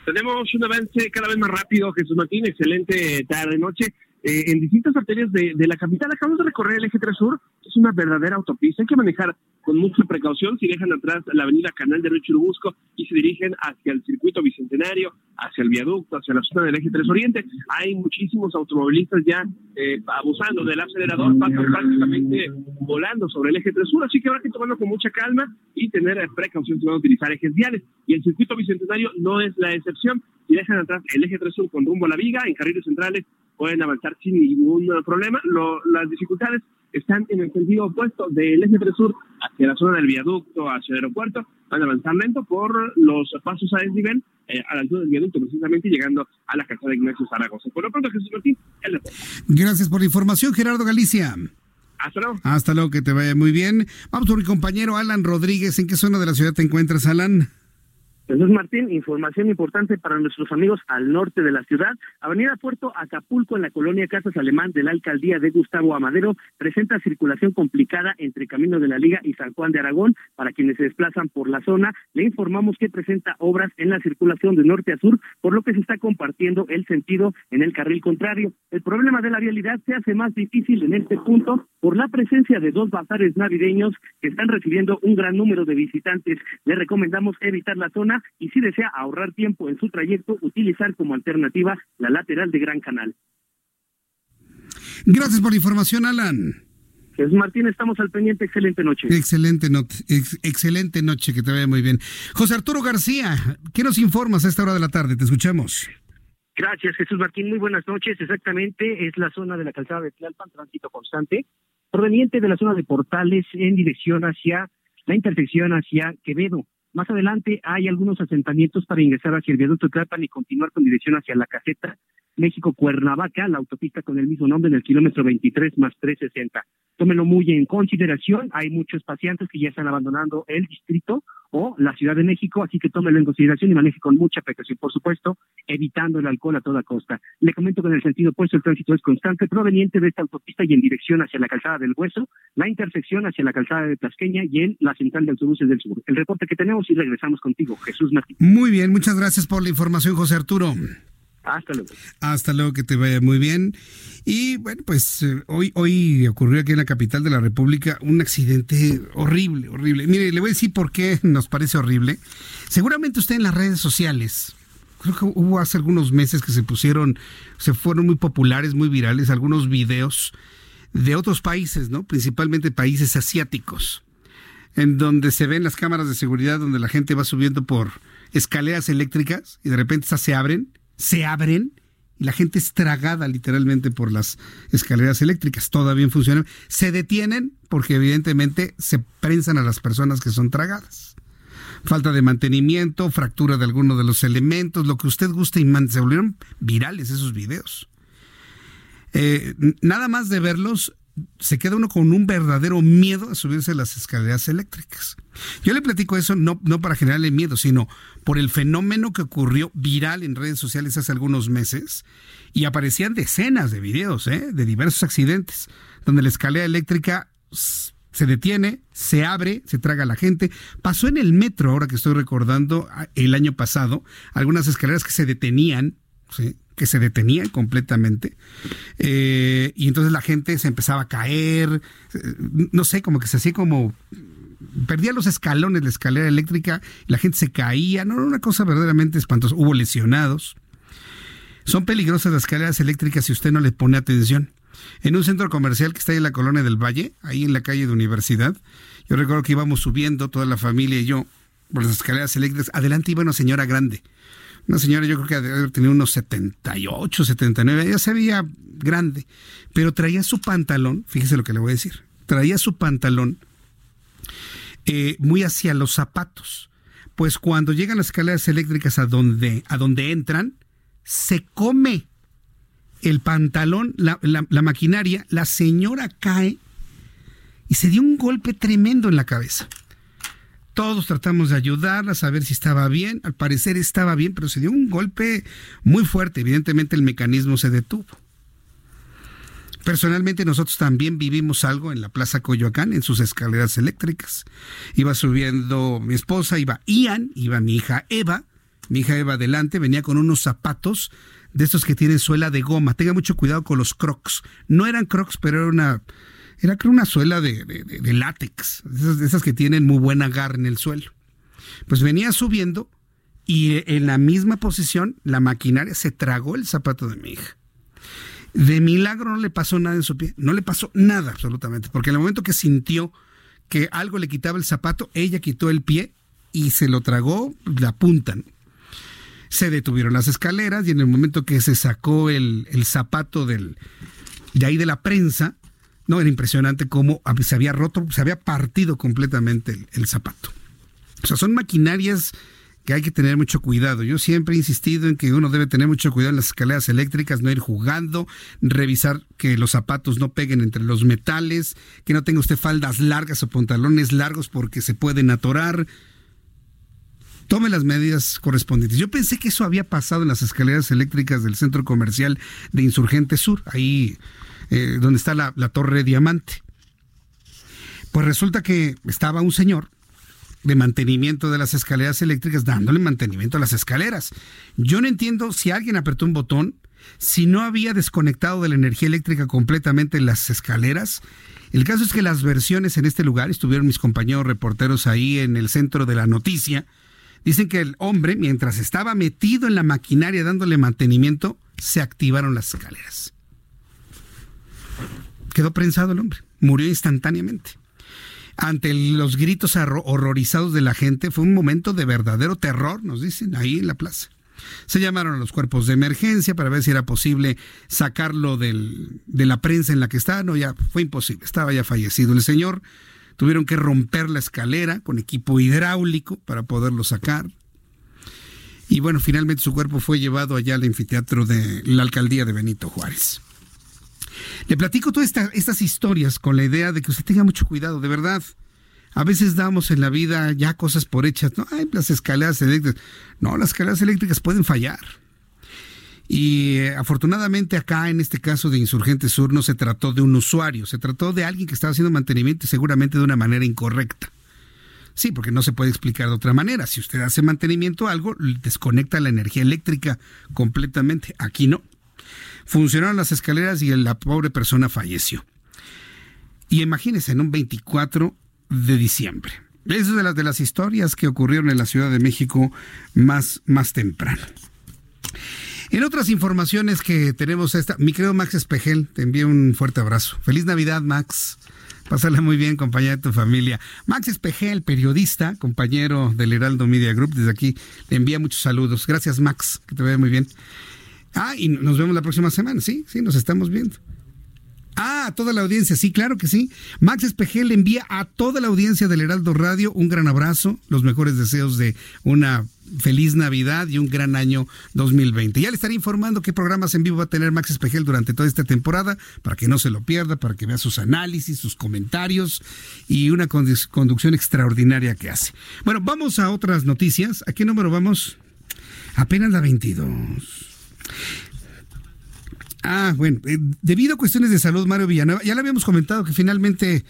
[SPEAKER 4] Tenemos un avance cada vez más rápido, Jesús Martín. Excelente tarde-noche. Eh, en distintas arterias de, de, la capital. Acabamos de recorrer el eje 3 Sur, una verdadera autopista. Hay que manejar con mucha precaución si dejan atrás la avenida Canal de Río Churubusco y se dirigen hacia el circuito bicentenario, hacia el viaducto, hacia la zona del eje 3 Oriente. Hay muchísimos automovilistas ya eh, abusando del acelerador, pasan prácticamente volando sobre el eje 3 Sur, así que habrá que tomarlo con mucha calma y tener precaución si van a utilizar ejes viales. Y el circuito bicentenario no es la excepción. Si dejan atrás el eje 3 Sur con rumbo a la viga, en carriles centrales pueden avanzar sin ningún problema. Lo, las dificultades están en el sentido opuesto del eje 3 sur hacia la zona del viaducto, hacia el aeropuerto. Van a avanzar lento por los pasos a desnivel eh, a la altura del viaducto, precisamente llegando a la casa de Ignacio Zaragoza. Por lo pronto, Jesús Martín, el
[SPEAKER 1] Gracias por la información, Gerardo Galicia.
[SPEAKER 4] Hasta luego.
[SPEAKER 1] Hasta luego, que te vaya muy bien. Vamos con mi compañero Alan Rodríguez. ¿En qué zona de la ciudad te encuentras, Alan?
[SPEAKER 3] Jesús Martín, información importante para nuestros amigos al norte de la ciudad. Avenida Puerto Acapulco, en la colonia Casas Alemán de la alcaldía de Gustavo Amadero, presenta circulación complicada entre Camino de la Liga y San Juan de Aragón. Para quienes se desplazan por la zona, le informamos que presenta obras en la circulación de norte a sur, por lo que se está compartiendo el sentido en el carril contrario. El problema de la vialidad se hace más difícil en este punto por la presencia de dos bazares navideños que están recibiendo un gran número de visitantes. Le recomendamos evitar la zona y si desea ahorrar tiempo en su trayecto, utilizar como alternativa la lateral de Gran Canal.
[SPEAKER 1] Gracias por la información, Alan.
[SPEAKER 3] Jesús Martín, estamos al pendiente. Excelente noche.
[SPEAKER 1] Excelente, noche, excelente noche, que te vaya muy bien. José Arturo García, ¿qué nos informas a esta hora de la tarde? Te escuchamos.
[SPEAKER 5] Gracias, Jesús Martín. Muy buenas noches. Exactamente, es la zona de la calzada de Tlalpan, tránsito constante, proveniente de la zona de Portales en dirección hacia la intersección hacia Quevedo. Más adelante hay algunos asentamientos para ingresar hacia el viaducto Tlalpan y continuar con dirección hacia la caseta México-Cuernavaca, la autopista con el mismo nombre en el kilómetro 23 más 360. Tómelo muy en consideración, hay muchos pacientes que ya están abandonando el distrito o la Ciudad de México, así que tómelo en consideración y maneje con mucha precaución, por supuesto, evitando el alcohol a toda costa. Le comento que en el sentido opuesto el tránsito es constante proveniente de esta autopista y en dirección hacia la calzada del Hueso, la intersección hacia la calzada de Tasqueña y en la central de autobuses del sur. El reporte que tenemos y regresamos contigo, Jesús Martín.
[SPEAKER 1] Muy bien, muchas gracias por la información, José Arturo.
[SPEAKER 5] Hasta luego.
[SPEAKER 1] Hasta luego, que te vaya muy bien. Y bueno, pues eh, hoy, hoy ocurrió aquí en la capital de la República un accidente horrible, horrible. Mire, le voy a decir por qué nos parece horrible. Seguramente usted en las redes sociales, creo que hubo hace algunos meses que se pusieron, se fueron muy populares, muy virales, algunos videos de otros países, ¿no? Principalmente países asiáticos, en donde se ven las cámaras de seguridad donde la gente va subiendo por escaleras eléctricas y de repente esas se abren se abren y la gente es tragada literalmente por las escaleras eléctricas. Todavía funciona. Se detienen porque evidentemente se prensan a las personas que son tragadas. Falta de mantenimiento, fractura de alguno de los elementos, lo que usted guste y. Se volvieron virales esos videos. Eh, nada más de verlos, se queda uno con un verdadero miedo a subirse a las escaleras eléctricas. Yo le platico eso no, no para generarle miedo, sino por el fenómeno que ocurrió viral en redes sociales hace algunos meses y aparecían decenas de videos ¿eh? de diversos accidentes donde la escalera eléctrica se detiene, se abre, se traga a la gente. Pasó en el metro, ahora que estoy recordando, el año pasado, algunas escaleras que se detenían, ¿sí? Que se detenían completamente. Eh, y entonces la gente se empezaba a caer, eh, no sé, como que se hacía como perdía los escalones, la escalera eléctrica, la gente se caía, no era una cosa verdaderamente espantosa. Hubo lesionados. Son peligrosas las escaleras eléctricas si usted no le pone atención. En un centro comercial que está ahí en la colonia del Valle, ahí en la calle de Universidad, yo recuerdo que íbamos subiendo toda la familia y yo por las escaleras eléctricas. Adelante iba una señora grande. Una señora, yo creo que debe tenido unos 78, 79, ella se veía grande, pero traía su pantalón, fíjese lo que le voy a decir, traía su pantalón eh, muy hacia los zapatos. Pues cuando llegan las escaleras eléctricas a donde, a donde entran, se come el pantalón, la, maquinaria, la señora cae y se dio un golpe tremendo en la cabeza. Todos tratamos de ayudarla, a saber si estaba bien. Al parecer estaba bien, pero se dio un golpe muy fuerte. Evidentemente el mecanismo se detuvo. Personalmente nosotros también vivimos algo en la Plaza Coyoacán, en sus escaleras eléctricas. Iba subiendo mi esposa, iba Ian, iba mi hija Eva, mi hija Eva adelante, venía con unos zapatos de estos que tienen suela de goma. Tenga mucho cuidado con los crocs. No eran crocs, pero era una, era creo una suela de, de, látex, esas, que tienen muy buen agarre en el suelo. Pues venía subiendo y en la misma posición la maquinaria se tragó el zapato de mi hija. De milagro no le pasó nada en su pie, no le pasó nada absolutamente, porque en el momento que sintió que algo le quitaba el zapato, ella quitó el pie y se lo tragó la punta. Se detuvieron las escaleras y en el momento que se sacó el, zapato del, de ahí de la prensa, no, era impresionante cómo se había roto, se había partido completamente el, el zapato. O sea, son maquinarias que hay que tener mucho cuidado. Yo siempre he insistido en que uno debe tener mucho cuidado en las escaleras eléctricas, no ir jugando, revisar que los zapatos no peguen entre los metales, que no tenga usted faldas largas o pantalones largos porque se pueden atorar. Tome las medidas correspondientes. Yo pensé que eso había pasado en las escaleras eléctricas del centro comercial de Insurgente Sur, ahí eh, donde está la, la torre Diamante. Pues resulta que estaba un señor de mantenimiento de las escaleras eléctricas, dándole mantenimiento a las escaleras. Yo no entiendo si alguien apretó un botón, si no había desconectado de la energía eléctrica completamente las escaleras. El caso es que las versiones en este lugar, estuvieron mis compañeros reporteros ahí en el centro de la noticia, dicen que el hombre, mientras estaba metido en la maquinaria dándole mantenimiento, se activaron las escaleras. Quedó prensado el hombre, murió instantáneamente ante los gritos horrorizados de la gente. Fue un momento de verdadero terror, nos dicen, ahí en la plaza. Se llamaron a los cuerpos de emergencia para ver si era posible sacarlo del, de la prensa en la que estaba. No, ya fue imposible, estaba ya fallecido el señor. Tuvieron que romper la escalera con equipo hidráulico para poderlo sacar. Y bueno, finalmente su cuerpo fue llevado allá al anfiteatro de la alcaldía de Benito Juárez. Le platico todas estas historias con la idea de que usted tenga mucho cuidado, de verdad. A veces damos en la vida ya cosas por hechas, ¿no? Ay, las escaleras eléctricas. No, las escaleras eléctricas pueden fallar. Y eh, afortunadamente acá, en este caso de Insurgente Sur, no se trató de un usuario, se trató de alguien que estaba haciendo mantenimiento seguramente de una manera incorrecta. Sí, porque no se puede explicar de otra manera. Si usted hace mantenimiento a algo, desconecta la energía eléctrica completamente. Aquí no funcionaron las escaleras y la pobre persona falleció. Y imagínense, en un 24 de diciembre. Es de las, de las historias que ocurrieron en la Ciudad de México más, más temprano. En otras informaciones que tenemos esta, mi querido Max Espejel, te envío un fuerte abrazo. Feliz Navidad, Max. Pásala muy bien, compañera de tu familia. Max Espejel, periodista, compañero del Heraldo Media Group, desde aquí le envía muchos saludos. Gracias, Max, que te vea muy bien. Ah, y nos vemos la próxima semana, sí, sí, nos estamos viendo. Ah, a toda la audiencia, sí, claro que sí. Max Espejel envía a toda la audiencia del Heraldo Radio un gran abrazo, los mejores deseos de una feliz Navidad y un gran año 2020. Ya le estaré informando qué programas en vivo va a tener Max Espejel durante toda esta temporada, para que no se lo pierda, para que vea sus análisis, sus comentarios y una conducción extraordinaria que hace. Bueno, vamos a otras noticias. ¿A qué número vamos? Apenas la 22. Ah, bueno, eh, debido a cuestiones de salud, Mario Villanueva, ya le habíamos comentado que finalmente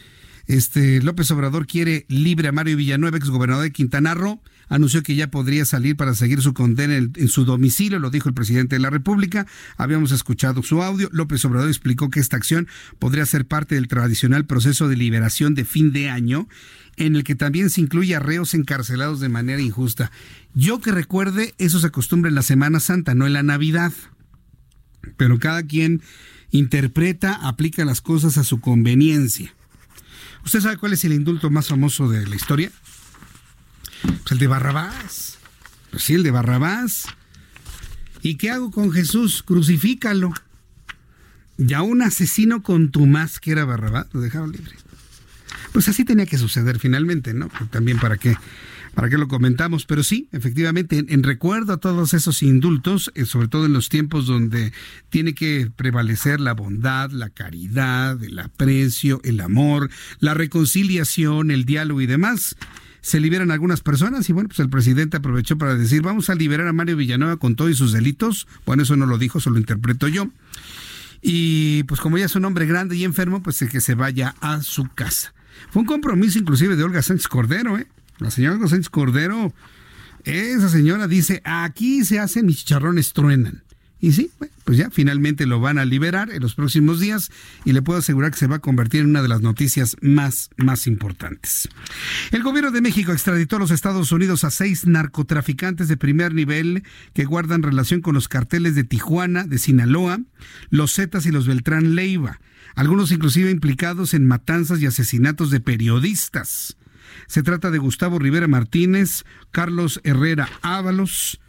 [SPEAKER 1] este López Obrador quiere libre a Mario Villanueva, ex gobernador de Quintana Roo, anunció que ya podría salir para seguir su condena en, en, su domicilio, lo dijo el presidente de la República. Habíamos escuchado su audio. López Obrador explicó que esta acción podría ser parte del tradicional proceso de liberación de fin de año, en el que también se incluye a reos encarcelados de manera injusta. Yo que recuerde, eso se acostumbra en la Semana Santa, no en la Navidad. Pero cada quien interpreta, aplica las cosas a su conveniencia. ¿Usted sabe cuál es el indulto más famoso de la historia? Pues el de Barrabás. Pues sí, el de Barrabás. ¿Y qué hago con Jesús? Crucifícalo. Ya un asesino contumaz que era Barrabás, lo dejaba libre. Pues así tenía que suceder finalmente, ¿no? También para qué para qué lo comentamos, pero sí, efectivamente, en, recuerdo a todos esos indultos, eh, sobre todo en los tiempos donde tiene que prevalecer la bondad, la caridad, el aprecio, el amor, la reconciliación, el diálogo y demás. Se liberan algunas personas y bueno, pues el presidente aprovechó para decir, vamos a liberar a Mario Villanueva con todos sus delitos. Bueno, eso no lo dijo, eso lo interpreto yo. Y pues como ya es un hombre grande y enfermo, pues que se vaya a su casa. Fue un compromiso inclusive de Olga Sánchez Cordero, ¿eh? La señora Olga Sánchez Cordero, esa señora dice, aquí se hacen mis chicharrones truenan. Y sí, pues ya finalmente lo van a liberar en los próximos días y le puedo asegurar que se va a convertir en una de las noticias más, más importantes. El gobierno de México extraditó a los Estados Unidos a seis narcotraficantes de primer nivel que guardan relación con los carteles de Tijuana, de Sinaloa, los Zetas y los Beltrán Leiva, algunos inclusive implicados en matanzas y asesinatos de periodistas. Se trata de Gustavo Rivera Martínez, Carlos Herrera Ábalos,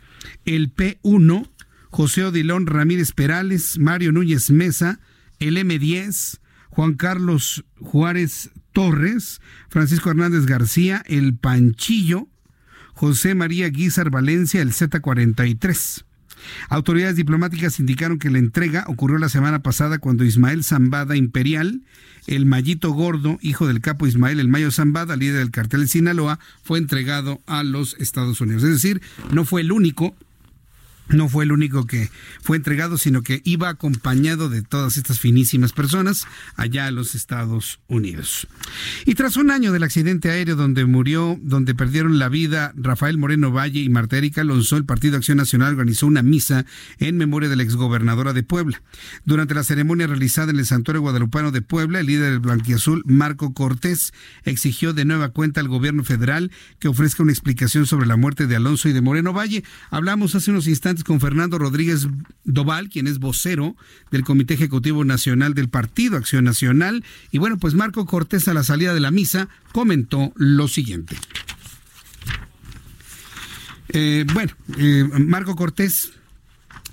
[SPEAKER 1] el P1, José Odilón Ramírez Perales, Mario Núñez Mesa, el M10, Juan Carlos Juárez Torres, Francisco Hernández García, el Panchillo, José María Guizar Valencia, el Z43. Autoridades diplomáticas indicaron que la entrega ocurrió la semana pasada cuando Ismael Zambada Imperial, el Mayito Gordo, hijo del capo Ismael El Mayo Zambada, líder del cartel de Sinaloa, fue entregado a los Estados Unidos. Es decir, no fue el único no fue el único que fue entregado, sino que iba acompañado de todas estas finísimas personas allá a los Estados Unidos. Y tras un año del accidente aéreo donde murió, donde perdieron la vida Rafael Moreno Valle y Marta Erika Alonso, el Partido Acción Nacional organizó una misa en memoria de la exgobernadora de Puebla. Durante la ceremonia realizada en el Santuario Guadalupano de Puebla, el líder del Blanquiazul, Marco Cortés, exigió de nueva cuenta al gobierno federal que ofrezca una explicación sobre la muerte de Alonso y de Moreno Valle. Hablamos hace unos instantes con Fernando Rodríguez Doval, quien es vocero del Comité Ejecutivo Nacional del Partido Acción Nacional. Y bueno, pues Marco Cortés a la salida de la misa comentó lo siguiente. Eh, bueno, eh, Marco Cortés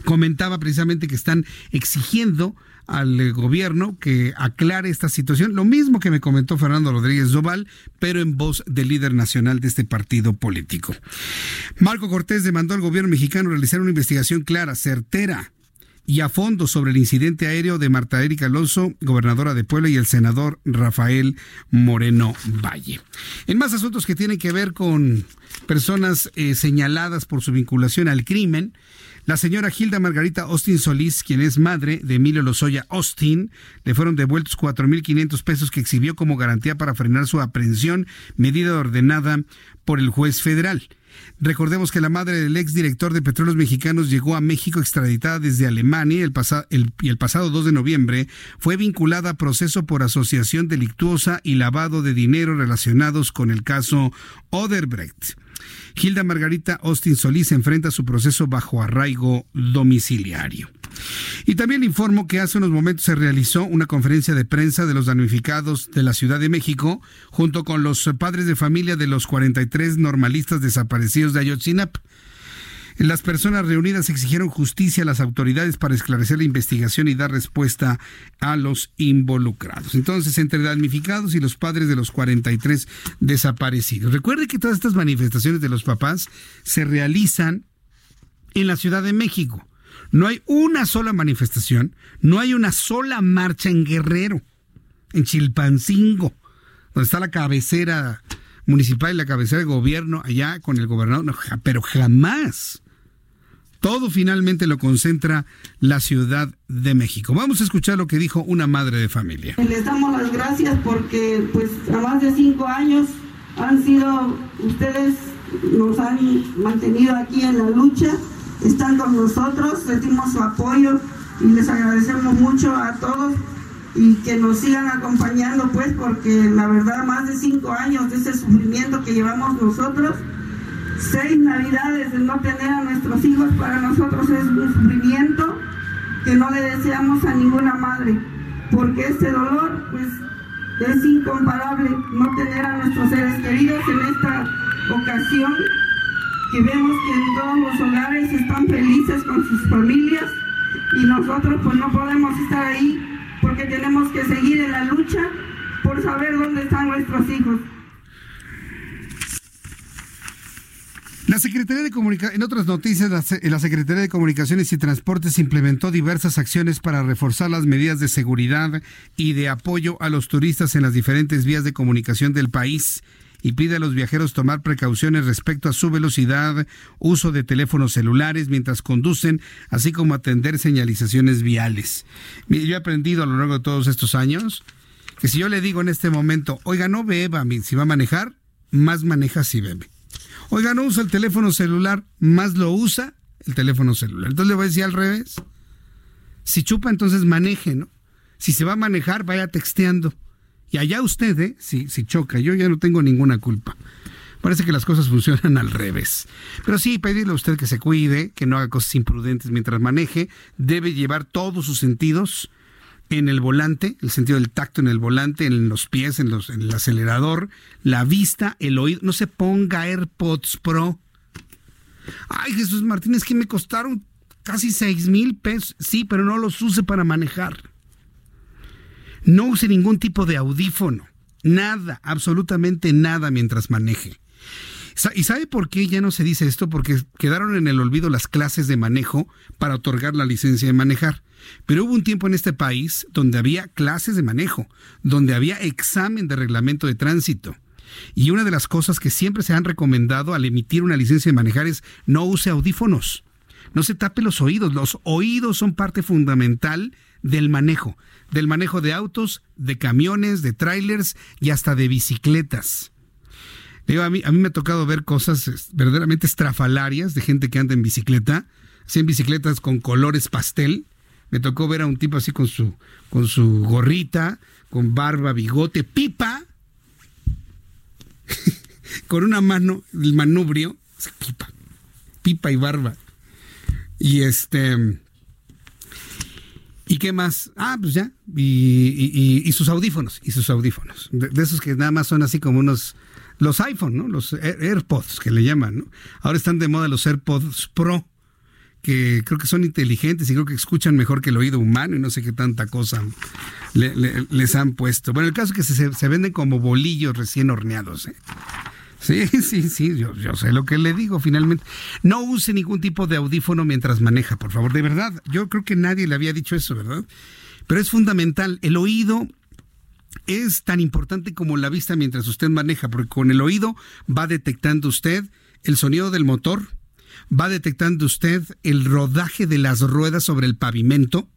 [SPEAKER 1] comentaba precisamente que están exigiendo al eh, gobierno que aclare esta situación. Lo mismo que me comentó Fernando Rodríguez Doval, pero en voz del líder nacional de este partido político. Marco Cortés demandó al gobierno mexicano realizar una investigación clara, certera y a fondo sobre el incidente aéreo de Marta Erika Alonso, gobernadora de Puebla, y el senador Rafael Moreno Valle. En más asuntos que tienen que ver con personas eh, señaladas por su vinculación al crimen, la señora Hilda Margarita Austin Solís, quien es madre de Emilio Lozoya Austin, le fueron devueltos 4.500 pesos que exhibió como garantía para frenar su aprehensión, medida ordenada por el juez federal. Recordemos que la madre del exdirector de Petróleos Mexicanos llegó a México extraditada desde Alemania el y el pasado 2 de noviembre fue vinculada a proceso por asociación delictuosa y lavado de dinero relacionados con el caso Oderbrecht. Hilda Margarita Austin Solís enfrenta su proceso bajo arraigo domiciliario. Y también le informo que hace unos momentos se realizó una conferencia de prensa de los damnificados de la Ciudad de México junto con los padres de familia de los 43 normalistas desaparecidos de Ayotzinapa. Las personas reunidas exigieron justicia a las autoridades para esclarecer la investigación y dar respuesta a los involucrados. Entonces, entre damnificados y los padres de los 43 desaparecidos. Recuerde que todas estas manifestaciones de los papás se realizan en la Ciudad de México. No hay una sola manifestación, no hay una sola marcha en Guerrero, en Chilpancingo, donde está la cabecera municipal y la cabecera de gobierno allá con el gobernador, pero jamás todo finalmente lo concentra la Ciudad de México. Vamos a escuchar lo que dijo una madre de familia.
[SPEAKER 9] Les damos las gracias porque pues a más de cinco años han sido, ustedes nos han mantenido aquí en la lucha, están con nosotros, sentimos su apoyo y les agradecemos mucho a todos y que nos sigan acompañando pues porque la verdad más de cinco años de ese sufrimiento que llevamos nosotros seis navidades de no tener a nuestros hijos para nosotros es un sufrimiento que no le deseamos a ninguna madre, porque este dolor pues es incomparable no tener a nuestros seres queridos en esta ocasión que vemos que en todos los hogares están felices con sus familias y nosotros pues no podemos estar ahí porque tenemos que seguir en la lucha por saber dónde están nuestros hijos.
[SPEAKER 1] La Secretaría de Comunicaciones, en otras noticias, la, Secretaría de Comunicaciones y Transportes implementó diversas acciones para reforzar las medidas de seguridad y de apoyo a los turistas en las diferentes vías de comunicación del país y pide a los viajeros tomar precauciones respecto a su velocidad, uso de teléfonos celulares mientras conducen, así como atender señalizaciones viales. Yo he aprendido a lo largo de todos estos años que si yo le digo en este momento, oiga, no beba, si va a manejar, más maneja si bebe. Oiga, no usa el teléfono celular, más lo usa el teléfono celular. Entonces le voy a decir al revés. Si chupa, entonces maneje, ¿no? Si se va a manejar, vaya texteando. Y allá usted, ¿eh? Si, si choca, yo ya no tengo ninguna culpa. Parece que las cosas funcionan al revés. Pero sí, pedirle a usted que se cuide, que no haga cosas imprudentes mientras maneje. Debe llevar todos sus sentidos en el volante, el sentido del tacto en el volante, en los pies, en, el acelerador, la vista, el oído. No se ponga AirPods Pro. Ay, Jesús Martínez, que me costaron casi seis mil pesos. Sí, pero no los use para manejar. No use ningún tipo de audífono. Nada, absolutamente nada mientras maneje. ¿Y sabe por qué ya no se dice esto? Porque quedaron en el olvido las clases de manejo para otorgar la licencia de manejar. Pero hubo un tiempo en este país donde había clases de manejo, donde había examen de reglamento de tránsito. Y una de las cosas que siempre se han recomendado al emitir una licencia de manejar es no use audífonos. No se tape los oídos. Los oídos son parte fundamental del manejo. Del manejo de autos, de camiones, de trailers y hasta de bicicletas. A mí, a mí me ha tocado ver cosas verdaderamente estrafalarias de gente que anda en bicicleta, así en bicicletas con colores pastel, me tocó ver a un tipo así con su, con su gorrita, con barba, bigote, pipa, con una mano, el manubrio, pipa, pipa y barba. Y este. ¿Y qué más? Ah, pues ya. Y, sus audífonos. Y sus audífonos. De, esos que nada más son así como unos. Los iPhone, ¿no? Los AirPods que le llaman, ¿no? Ahora están de moda los AirPods Pro que creo que son inteligentes y creo que escuchan mejor que el oído humano y no sé qué tanta cosa les han puesto. Bueno, el caso es que se, venden como bolillos recién horneados. ¿eh? Sí, sí, sí, yo, yo, sé lo que le digo finalmente. No use ningún tipo de audífono mientras maneja, por favor, de verdad. Yo creo que nadie le había dicho eso, ¿verdad? Pero es fundamental. El oído es tan importante como la vista mientras usted maneja, porque con el oído va detectando usted el sonido del motor, va detectando usted el rodaje de las ruedas sobre el pavimento.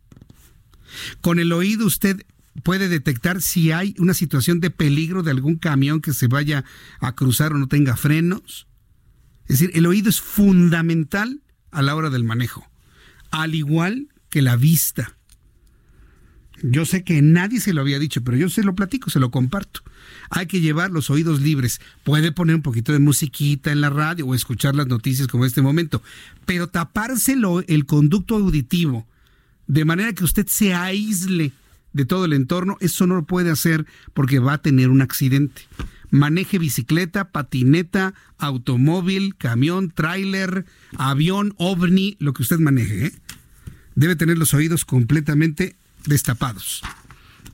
[SPEAKER 1] Con el oído usted puede detectar si hay una situación de peligro de algún camión que se vaya a cruzar o no tenga frenos. Es decir, el oído es fundamental a la hora del manejo, al igual que la vista. Yo sé que nadie se lo había dicho, pero yo se lo platico, se lo comparto. Hay que llevar los oídos libres. Puede poner un poquito de musiquita en la radio o escuchar las noticias como en este momento, pero tapárselo el conducto auditivo de manera que usted se aísle de todo el entorno, eso no lo puede hacer porque va a tener un accidente. Maneje bicicleta, patineta, automóvil, camión, tráiler, avión, ovni, lo que usted maneje. ¿eh? Debe tener los oídos completamente destapados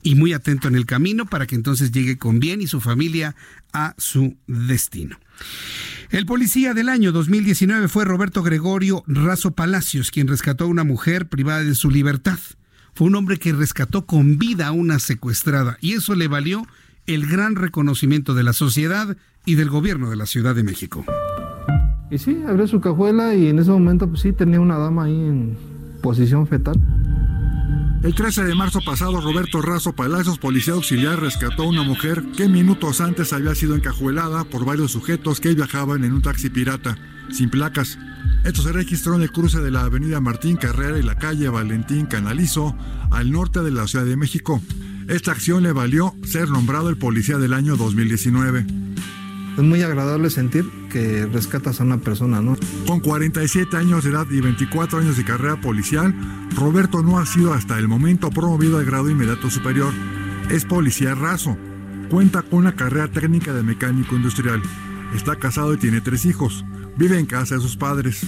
[SPEAKER 1] y muy atento en el camino para que entonces llegue con bien y su familia a su destino. El policía del año 2019 fue Roberto Gregorio Razo Palacios, quien rescató a una mujer privada de su libertad. Fue un hombre que rescató con vida a una secuestrada y eso le valió el gran reconocimiento de la sociedad y del gobierno de la Ciudad de México.
[SPEAKER 10] Y sí, abrió su cajuela y en ese momento pues sí tenía una dama ahí en posición fetal.
[SPEAKER 11] El 13 de marzo pasado, Roberto Razo Palacios, policía auxiliar, rescató a una mujer que minutos antes había sido encajuelada por varios sujetos que viajaban en un taxi pirata, sin placas. Esto se registró en el cruce de la avenida Martín Carrera y la calle Valentín Canalizo, al norte de la Ciudad de México. Esta acción le valió ser nombrado el policía del año 2019
[SPEAKER 10] es muy agradable sentir que rescatas a una persona, ¿no?
[SPEAKER 11] Con 47 años de edad y 24 años de carrera policial, Roberto no ha sido hasta el momento promovido al grado inmediato superior. Es policía raso. Cuenta con una carrera técnica de mecánico industrial. Está casado y tiene tres hijos. Vive en casa de sus padres.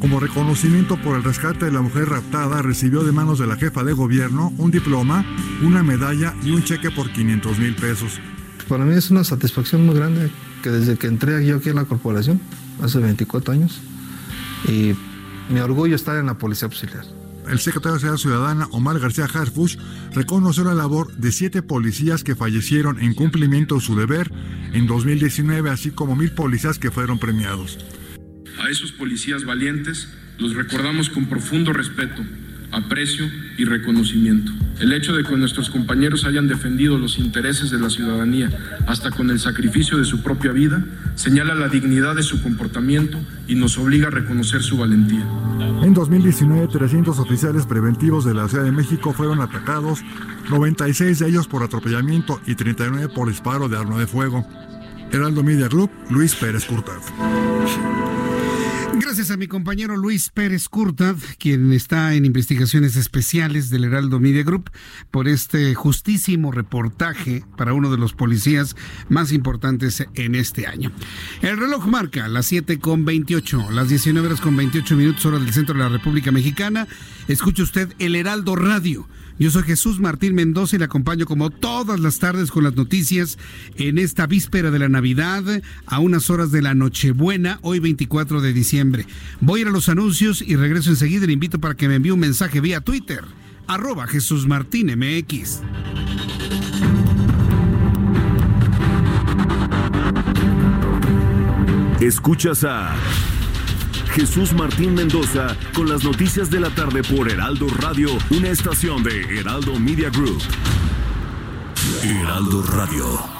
[SPEAKER 11] Como reconocimiento por el rescate de la mujer raptada, recibió de manos de la jefa de gobierno un diploma, una medalla y un cheque por 500 mil pesos.
[SPEAKER 10] Para mí es una satisfacción muy grande que desde que entré yo aquí a la corporación, hace 24 años. Y mi orgullo estar en la Policía Auxiliar.
[SPEAKER 11] El secretario de Seguridad Ciudadana, Omar García Harfuch, reconoció la labor de siete policías que fallecieron en cumplimiento de su deber en 2019, así como mil policías que fueron premiados.
[SPEAKER 12] A esos policías valientes los recordamos con profundo respeto aprecio y reconocimiento. El hecho de que nuestros compañeros hayan defendido los intereses de la ciudadanía hasta con el sacrificio de su propia vida señala la dignidad de su comportamiento y nos obliga a reconocer su valentía.
[SPEAKER 11] En 2019, 300 oficiales preventivos de la Ciudad de México fueron atacados, 96 de ellos por atropellamiento y 39 por disparo de arma de fuego. Heraldo Media Group, Luis Pérez Curtad.
[SPEAKER 1] Gracias a mi compañero Luis Pérez Curtad, quien está en investigaciones especiales del Heraldo Media Group, por este justísimo reportaje para uno de los policías más importantes en este año. El reloj marca las 7 con 28, las 19 horas con 28 minutos, hora del centro de la República Mexicana. Escuche usted el Heraldo Radio yo soy Jesús Martín Mendoza y le acompaño como todas las tardes con las noticias en esta víspera de la Navidad a unas horas de la Nochebuena, hoy 24 de diciembre. Voy a ir a los anuncios y regreso enseguida. Le invito para que me envíe un mensaje vía Twitter, arroba Jesús Martín MX.
[SPEAKER 7] Escuchas a Jesús Martín Mendoza con las noticias de la tarde por Heraldo Radio, una estación de Heraldo Media Group. Heraldo Radio.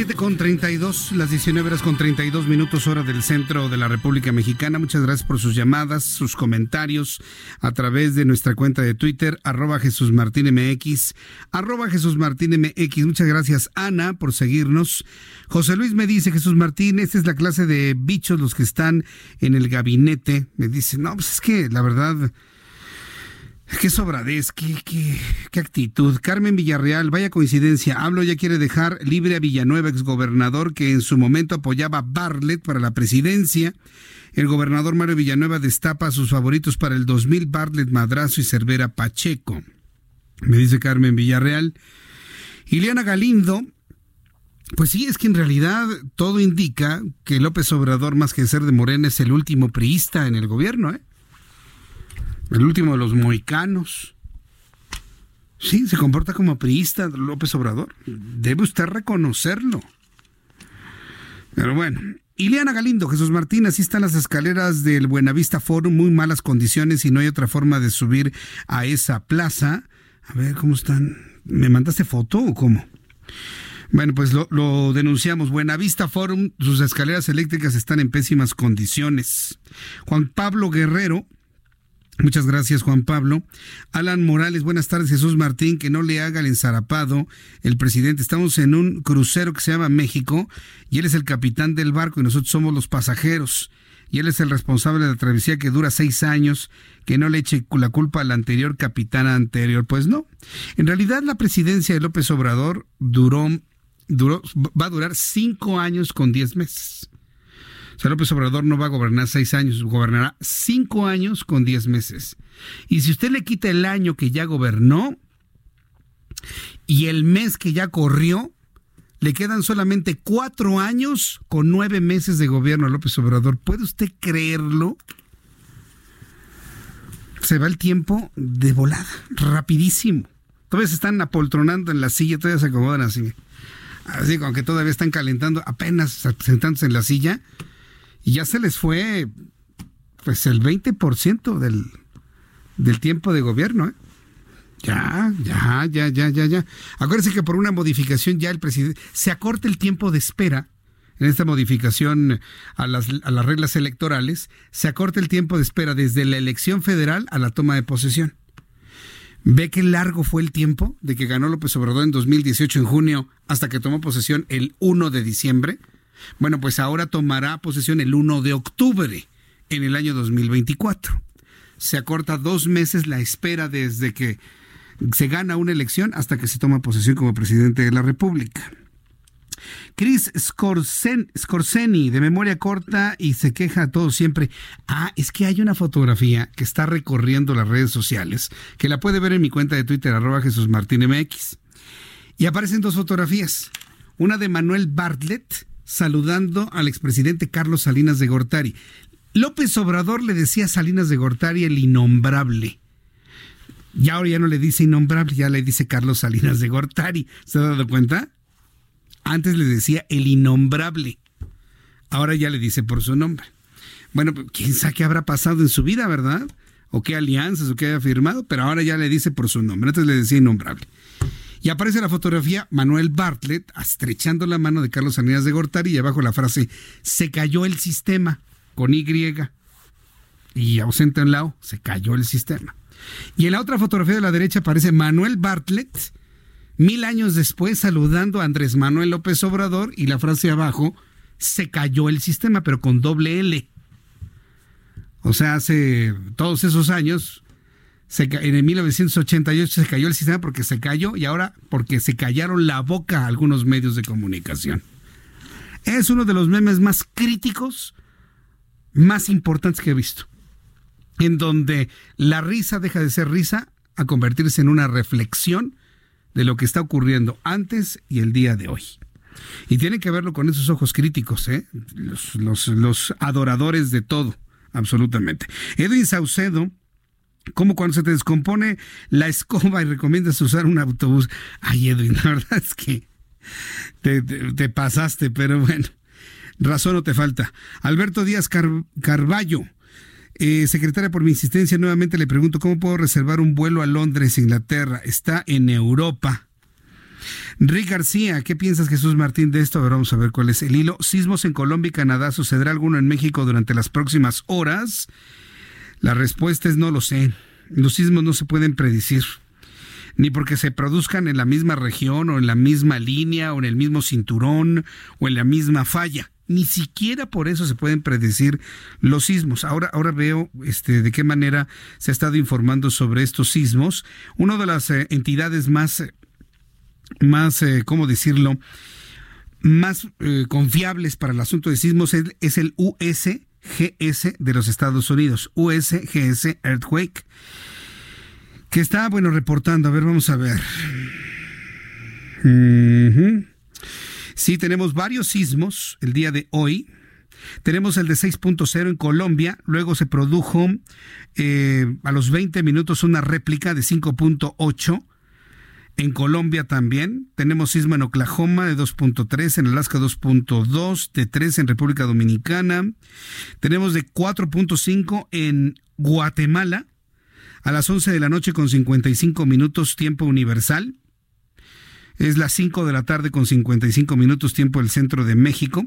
[SPEAKER 1] 7 con 32, las 19 horas con 32 minutos hora del centro de la República Mexicana. Muchas gracias por sus llamadas, sus comentarios a través de nuestra cuenta de Twitter, arroba Jesús arroba Jesús Martín MX. Muchas gracias Ana por seguirnos. José Luis me dice, Jesús Martín, esta es la clase de bichos los que están en el gabinete. Me dice, no, pues es que la verdad Qué sobradez, qué, qué, actitud. Carmen Villarreal, vaya coincidencia. Hablo ya quiere dejar libre a Villanueva, exgobernador que en su momento apoyaba a Bartlett para la presidencia. El gobernador Mario Villanueva destapa a sus favoritos para el 2000, Bartlett Madrazo y Cervera Pacheco. Me dice Carmen Villarreal. Ileana Galindo, pues sí, es que en realidad todo indica que López Obrador, más que ser de Morena, es el último priista en el gobierno, ¿eh? El último de los moicanos. Sí, se comporta como priista López Obrador. Debe usted reconocerlo. Pero bueno, Ileana Galindo, Jesús Martín, así están las escaleras del Buenavista Forum, muy malas condiciones y no hay otra forma de subir a esa plaza. A ver, ¿cómo están? ¿Me mandaste foto o cómo? Bueno, pues lo, lo, denunciamos. Buenavista Forum, sus escaleras eléctricas están en pésimas condiciones. Juan Pablo Guerrero, Muchas gracias, Juan Pablo. Alan Morales, buenas tardes, Jesús Martín, que no le haga el enzarapado el presidente. Estamos en un crucero que se llama México y él es el capitán del barco y nosotros somos los pasajeros. Y él es el responsable de la travesía que dura seis años, que no le eche la culpa al anterior capitán anterior. Pues no. En realidad la presidencia de López Obrador duró, duró va a durar cinco años con diez meses. O sea, López Obrador no va a gobernar seis años, gobernará cinco años con diez meses. Y si usted le quita el año que ya gobernó y el mes que ya corrió, le quedan solamente cuatro años con nueve meses de gobierno a López Obrador. ¿Puede usted creerlo? Se va el tiempo de volada, rapidísimo. Todavía se están apoltronando en la silla, todavía se acomodan así. Así, aunque todavía están calentando, apenas sentándose en la silla y ya se les fue pues el 20% del, del tiempo de gobierno. ¿eh? Ya, ya, ya, ya, ya, ya. Acuérdense que por una modificación ya el presidente se acorta el tiempo de espera en esta modificación a las, a las reglas electorales, se acorta el tiempo de espera desde la elección federal a la toma de posesión. ¿Ve qué largo fue el tiempo de que ganó López Obrador en 2018 en junio hasta que tomó posesión el 1 de diciembre? Bueno, pues ahora tomará posesión el 1 de octubre en el año 2024. Se acorta dos meses la espera desde que se gana una elección hasta que se toma posesión como presidente de la República. Chris Scorseni, de memoria corta y se queja a todos siempre. Ah, es que hay una fotografía que está recorriendo las redes sociales, que la puede ver en mi cuenta de Twitter, arroba Jesús Martín MX. Y aparecen dos fotografías. Una de Manuel Bartlett saludando al expresidente Carlos Salinas de Gortari. López Obrador le decía a Salinas de Gortari el innombrable. Ya ahora ya no le dice innombrable, ya le dice Carlos Salinas de Gortari. ¿Se ha dado cuenta? Antes le decía el innombrable. Ahora ya le dice por su nombre. Bueno, pues, quién sabe qué habrá pasado en su vida, ¿verdad? O qué alianzas o qué haya firmado, pero ahora ya le dice por su nombre. Antes le decía innombrable. Y aparece la fotografía Manuel Bartlett estrechando la mano de Carlos Salinas de Gortari y abajo la frase se cayó el sistema con Y y ausente en lado, se cayó el sistema. Y en la otra fotografía de la derecha aparece Manuel Bartlett mil años después saludando a Andrés Manuel López Obrador y la frase abajo, se cayó el sistema, pero con doble L. O sea, hace todos esos años, en el 1988 se cayó el sistema porque se cayó y ahora porque se callaron la boca a algunos medios de comunicación. Es uno de los memes más críticos, más importantes que he visto, en donde la risa deja de ser risa a convertirse en una reflexión de lo que está ocurriendo antes y el día de hoy. Y tiene que verlo con esos ojos críticos, ¿eh? los, adoradores de todo, absolutamente. Edwin Saucedo, como cuando se te descompone la escoba y recomiendas usar un autobús. Ay, Edwin, la verdad es que te, pasaste, pero bueno, razón no te falta. Alberto Díaz Carballo, eh, secretaria, por mi insistencia, nuevamente le pregunto cómo puedo reservar un vuelo a Londres, Inglaterra. Está en Europa. Rick García, ¿qué piensas Jesús Martín de esto? A ver, vamos a ver cuál es el hilo. Sismos en Colombia y Canadá. ¿Sucederá alguno en México durante las próximas horas? La respuesta es no lo sé. Los sismos no se pueden predecir. Ni porque se produzcan en la misma región o en la misma línea o en el mismo cinturón o en la misma falla ni siquiera por eso se pueden predecir los sismos. Ahora, ahora veo este, de qué manera se ha estado informando sobre estos sismos. Una de las eh, entidades más, más eh, ¿cómo decirlo?, más eh, confiables para el asunto de sismos es, es el USGS de los Estados Unidos, USGS Earthquake, que está, bueno, reportando. A ver, vamos a ver. Sí, tenemos varios sismos el día de hoy. Tenemos el de 6.0 en Colombia, luego se produjo eh, a los 20 minutos una réplica de 5.8. En Colombia también tenemos sismo en Oklahoma de 2.3, en Alaska 2.2, de 3 en República Dominicana. Tenemos de 4.5 en Guatemala a las 11 de la noche con 55 minutos tiempo universal. Es las 5 de la tarde con 55 minutos tiempo del centro de México.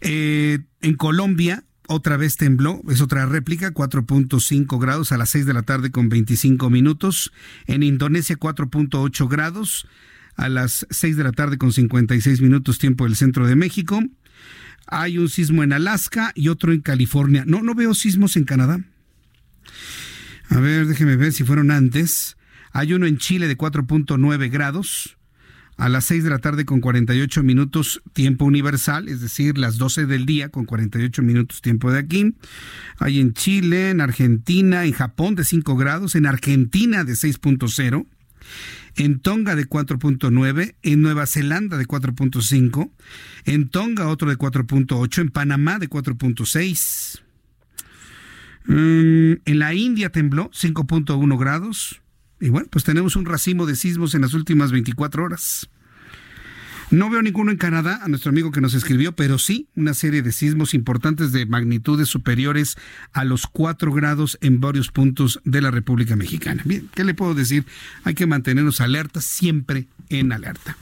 [SPEAKER 1] Eh, en Colombia, otra vez tembló, es otra réplica, 4.5 grados a las 6 de la tarde con 25 minutos. En Indonesia, 4.8 grados a las 6 de la tarde con 56 minutos tiempo del centro de México. Hay un sismo en Alaska y otro en California. No, no veo sismos en Canadá. A ver, déjeme ver si fueron antes. Hay uno en Chile de 4.9 grados a las 6 de la tarde con 48 minutos tiempo universal, es decir, las 12 del día con 48 minutos tiempo de aquí. Hay en Chile, en Argentina, en Japón de 5 grados, en Argentina de 6.0, en Tonga de 4.9, en Nueva Zelanda de 4.5, en Tonga otro de 4.8, en Panamá de 4.6. Mm, en la India tembló 5.1 grados, y bueno, pues tenemos un racimo de sismos en las últimas 24 horas. No veo ninguno en Canadá, a nuestro amigo que nos escribió, pero sí una serie de sismos importantes de magnitudes superiores a los 4 grados en varios puntos de la República Mexicana. Bien, ¿qué le puedo decir? Hay que mantenernos alertas, siempre en alerta.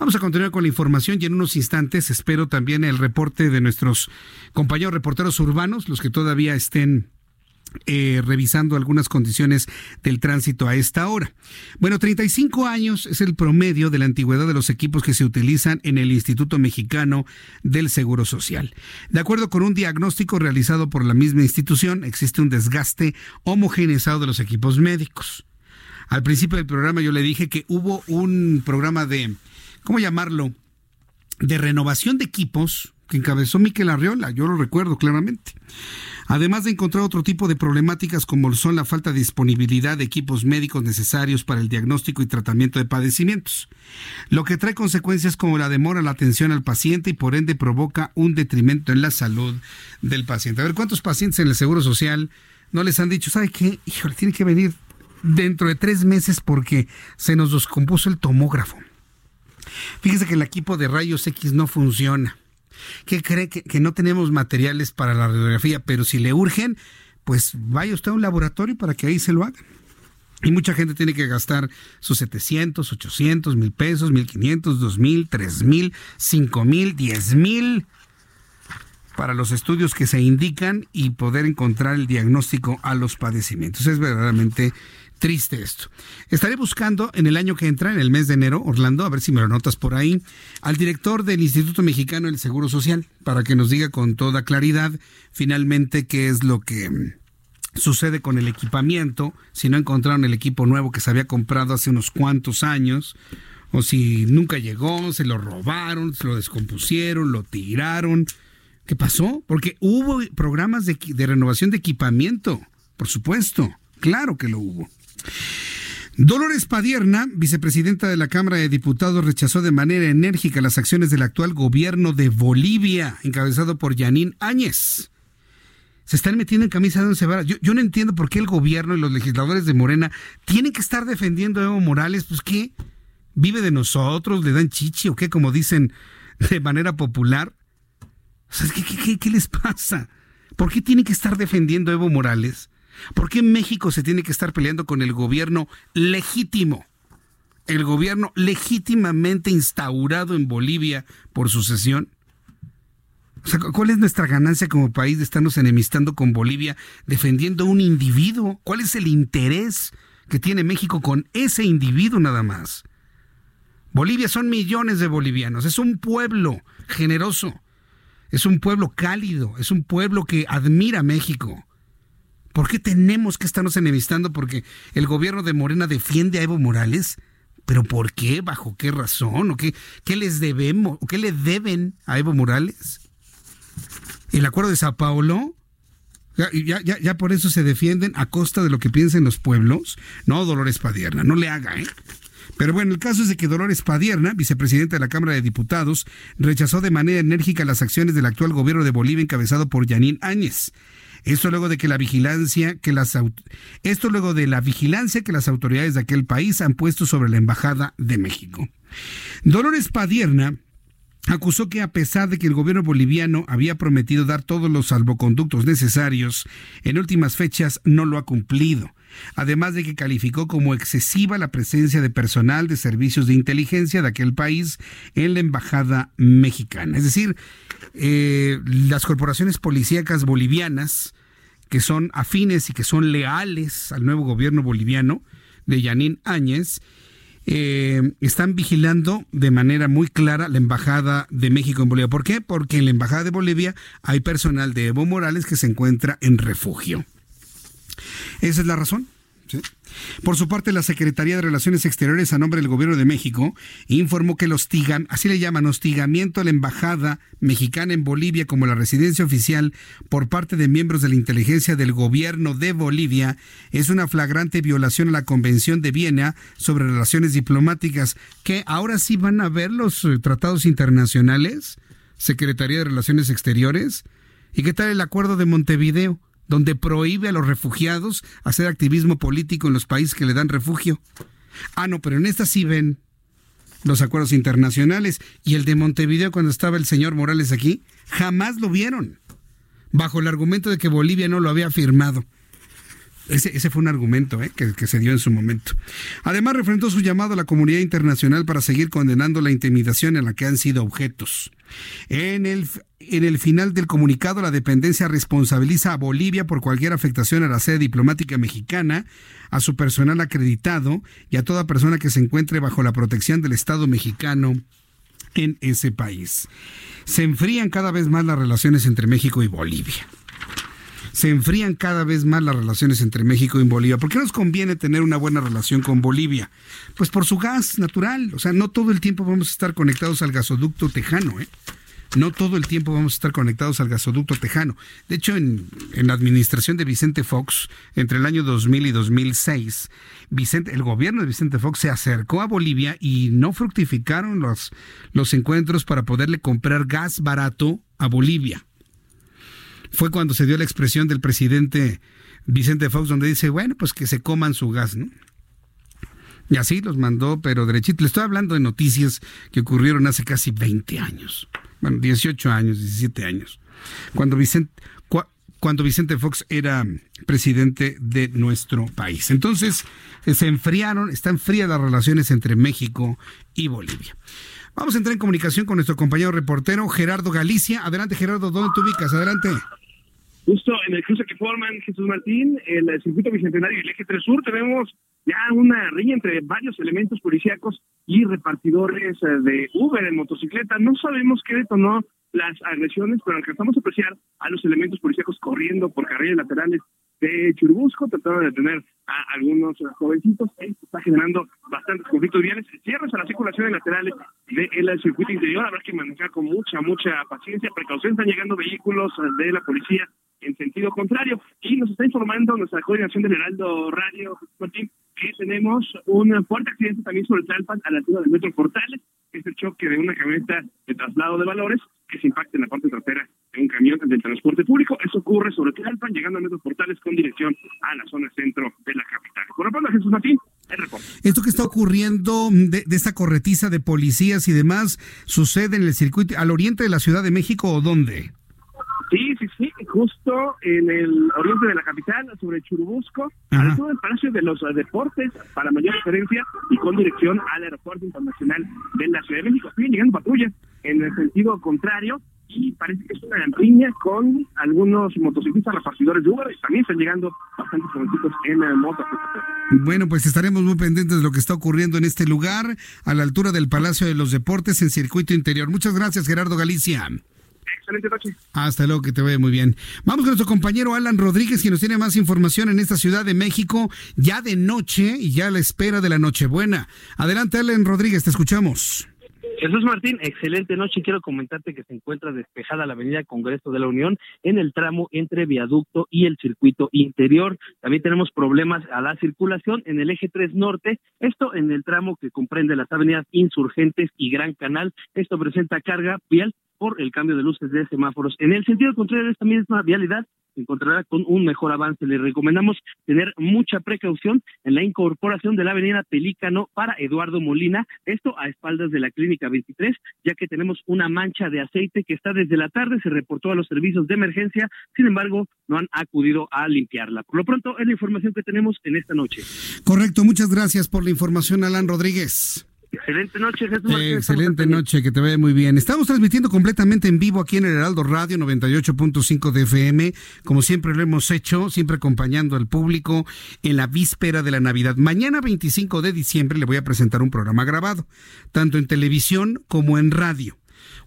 [SPEAKER 1] Vamos a continuar con la información y en unos instantes espero también el reporte de nuestros compañeros reporteros urbanos, los que todavía estén eh, revisando algunas condiciones del tránsito a esta hora. Bueno, 35 años es el promedio de la antigüedad de los equipos que se utilizan en el Instituto Mexicano del Seguro Social. De acuerdo con un diagnóstico realizado por la misma institución, existe un desgaste homogeneizado de los equipos médicos. Al principio del programa yo le dije que hubo un programa de, ¿cómo llamarlo? De renovación de equipos que encabezó Miquel Arriola, yo lo recuerdo claramente además de encontrar otro tipo de problemáticas como son la falta de disponibilidad de equipos médicos necesarios para el diagnóstico y tratamiento de padecimientos, lo que trae consecuencias como la demora en la atención al paciente y por ende provoca un detrimento en la salud del paciente. A ver, ¿cuántos pacientes en el Seguro Social no les han dicho, ¿sabe qué? Híjole, tiene que venir dentro de tres meses porque se nos descompuso el tomógrafo. Fíjese que el equipo de rayos X no funciona que cree que, no tenemos materiales para la radiografía, pero si le urgen, pues vaya usted a un laboratorio para que ahí se lo hagan. Y mucha gente tiene que gastar sus 700, 800, mil pesos, 1500, 2000, 3000, 5000, 10000 para los estudios que se indican y poder encontrar el diagnóstico a los padecimientos. Es verdaderamente triste esto. Estaré buscando en el año que entra, en el mes de enero, Orlando, a ver si me lo notas por ahí, al director del Instituto Mexicano del Seguro Social, para que nos diga con toda claridad finalmente qué es lo que mm, sucede con el equipamiento, si no encontraron el equipo nuevo que se había comprado hace unos cuantos años, o si nunca llegó, se lo robaron, se lo descompusieron, lo tiraron. ¿Qué pasó? Porque hubo programas de, de renovación de equipamiento, por supuesto, claro que lo hubo. Dolores Padierna, vicepresidenta de la Cámara de Diputados, rechazó de manera enérgica las acciones del actual gobierno de Bolivia, encabezado por Yanín Áñez. Se están metiendo en camisa de once varas. Yo, no entiendo por qué el gobierno y los legisladores de Morena tienen que estar defendiendo a Evo Morales. Pues, ¿qué? ¿Vive de nosotros? ¿Le dan chichi o qué? Como dicen de manera popular. ¿qué, qué, qué les pasa? ¿Por qué tienen que estar defendiendo a Evo Morales? ¿Por qué México se tiene que estar peleando con el gobierno legítimo? El gobierno legítimamente instaurado en Bolivia por sucesión. O sea, ¿cuál es nuestra ganancia como país de estarnos enemistando con Bolivia defendiendo a un individuo? ¿Cuál es el interés que tiene México con ese individuo nada más? Bolivia son millones de bolivianos, es un pueblo generoso, es un pueblo cálido, es un pueblo que admira a México. ¿Por qué tenemos que estarnos enemistando porque el gobierno de Morena defiende a Evo Morales? ¿Pero por qué? ¿Bajo qué razón? ¿O qué, qué les debemos? ¿O qué le deben a Evo Morales? ¿El acuerdo de Sao Paulo? Ya, por eso se defienden a costa de lo que piensen los pueblos. No, Dolores Padierna, no le haga, ¿eh? Pero bueno, el caso es de que Dolores Padierna, vicepresidenta de la Cámara de Diputados, rechazó de manera enérgica las acciones del actual gobierno de Bolivia encabezado por Yanín Áñez. Esto luego de que la vigilancia que las esto luego de la vigilancia que las autoridades de aquel país han puesto sobre la embajada de México. Dolores Padierna acusó que a pesar de que el gobierno boliviano había prometido dar todos los salvoconductos necesarios, en últimas fechas no lo ha cumplido. Además de que calificó como excesiva la presencia de personal de servicios de inteligencia de aquel país en la embajada mexicana. Es decir, eh, las corporaciones policíacas bolivianas que son afines y que son leales al nuevo gobierno boliviano de Yanín Áñez, eh, están vigilando de manera muy clara la Embajada de México en Bolivia. ¿Por qué? Porque en la Embajada de Bolivia hay personal de Evo Morales que se encuentra en refugio. Esa es la razón. Por su parte, la Secretaría de Relaciones Exteriores a nombre del Gobierno de México informó que el hostigan, así le llaman, hostigamiento a la embajada mexicana en Bolivia como la residencia oficial por parte de miembros de la inteligencia del Gobierno de Bolivia es una flagrante violación a la Convención de Viena sobre relaciones diplomáticas que ahora sí van a ver los eh, tratados internacionales, Secretaría de Relaciones Exteriores. ¿Y qué tal el acuerdo de Montevideo? Donde prohíbe a los refugiados hacer activismo político en los países que le dan refugio. Ah, no, pero en esta sí ven. los acuerdos internacionales. Y el de Montevideo, cuando estaba el señor Morales aquí, jamás lo vieron, bajo el argumento de que Bolivia no lo había firmado. Ese, fue un argumento ¿eh? que, que, se dio en su momento. Además, refrentó su llamado a la comunidad internacional para seguir condenando la intimidación en la que han sido objetos. En el, en el final del comunicado, la dependencia responsabiliza a Bolivia por cualquier afectación a la sede diplomática mexicana, a su personal acreditado y a toda persona que se encuentre bajo la protección del Estado mexicano en ese país. Se enfrían cada vez más las relaciones entre México y Bolivia se enfrían cada vez más las relaciones entre México y Bolivia. ¿Por qué nos conviene tener una buena relación con Bolivia? Pues por su gas natural. O sea, no todo el tiempo vamos a estar conectados al gasoducto tejano, ¿eh? No todo el tiempo vamos a estar conectados al gasoducto tejano. De hecho, en, la administración de Vicente Fox, entre el año 2000 y 2006, Vicente, el gobierno de Vicente Fox se acercó a Bolivia y no fructificaron los, los encuentros para poderle comprar gas barato a Bolivia fue cuando se dio la expresión del presidente Vicente Fox, donde dice, bueno, pues que se coman su gas, ¿no? Y así los mandó, pero derechito. Le estoy hablando de noticias que ocurrieron hace casi 20 años. Bueno, 18 años, 17 años. Cuando Vicente, cuando Vicente Fox era presidente de nuestro país. Entonces, se enfriaron, están frías las relaciones entre México y Bolivia. Vamos a entrar en comunicación con nuestro compañero reportero Gerardo Galicia. Adelante, Gerardo, ¿dónde te ubicas? Adelante.
[SPEAKER 4] Justo en el cruce que forman Jesús Martín, el circuito bicentenario y el eje 3 sur, tenemos ya una riña entre varios elementos policíacos y repartidores eh, de Uber en motocicleta. No sabemos qué detonó las agresiones, pero alcanzamos a apreciar a los elementos policíacos corriendo por carriles laterales de Churubusco, tratando de detener a algunos jovencitos. Está generando bastantes conflictos viales. Cierres a la circulación en laterales del circuito interior. Habrá que manejar con mucha, mucha paciencia, precaución. Están llegando vehículos de la policía en sentido contrario. Y nos está informando nuestra coordinación del Heraldo Radio, Martín, que tenemos un fuerte accidente también sobre Tlalpan a la altura del Metro Portales, es el choque de una camioneta de traslado de valores que se impacta en la parte trasera de un camión del transporte público. Eso ocurre sobre Tlalpan, llegando a Metro Portales con dirección a la zona centro de la capital. Por lo Jesús Martín, el.
[SPEAKER 1] Esto que está ocurriendo de, de esta corretiza de policías y demás, ¿sucede en el circuito al oriente de la Ciudad de México o dónde?
[SPEAKER 4] Sí, sí, sí, justo en el oriente de la capital, sobre Churubusco, al sur del Palacio de los Deportes, para mayor referencia y con dirección al Aeropuerto Internacional de la Ciudad de México. Siguen llegando patrullas en el sentido contrario y parece que es una riña con algunos motociclistas repartidores de Uber y también están llegando bastantes jovencitos en moto.
[SPEAKER 1] Bueno, pues estaremos muy pendientes de lo que está ocurriendo en este lugar, a la altura del Palacio de los Deportes en circuito interior. Muchas gracias, Gerardo Galicia.
[SPEAKER 4] Excelente noche.
[SPEAKER 1] Hasta luego, que te vaya muy bien. Vamos con nuestro compañero Alan Rodríguez, quien nos tiene más información en esta Ciudad de México, ya de noche y ya a la espera de la Nochebuena. Adelante, Alan Rodríguez, te escuchamos.
[SPEAKER 5] Jesús Martín, excelente noche. Quiero comentarte que se encuentra despejada la avenida Congreso de la Unión en el tramo entre viaducto y el circuito interior. También tenemos problemas a la circulación en el eje 3 norte, esto en el tramo que comprende las avenidas Insurgentes y Gran Canal. Esto presenta carga vial por el cambio de luces de semáforos. En el sentido contrario de esta misma vialidad, se encontrará con un mejor avance. Le recomendamos tener mucha precaución en la incorporación de la avenida Pelícano para Eduardo Molina, esto a espaldas de la Clínica 23, ya que tenemos una mancha de aceite que está desde la tarde, se reportó a los servicios de emergencia, sin embargo, no han acudido a limpiarla. Por lo pronto, es la información que tenemos en esta noche.
[SPEAKER 1] Correcto, muchas gracias por la información, Alan Rodríguez.
[SPEAKER 5] Excelente noche, Jesús
[SPEAKER 1] excelente noche, que te vaya muy bien. Estamos transmitiendo completamente en vivo aquí en el Heraldo Radio 98.5 de FM, como siempre lo hemos hecho, siempre acompañando al público en la víspera de la Navidad. Mañana 25 de diciembre le voy a presentar un programa grabado, tanto en televisión como en radio.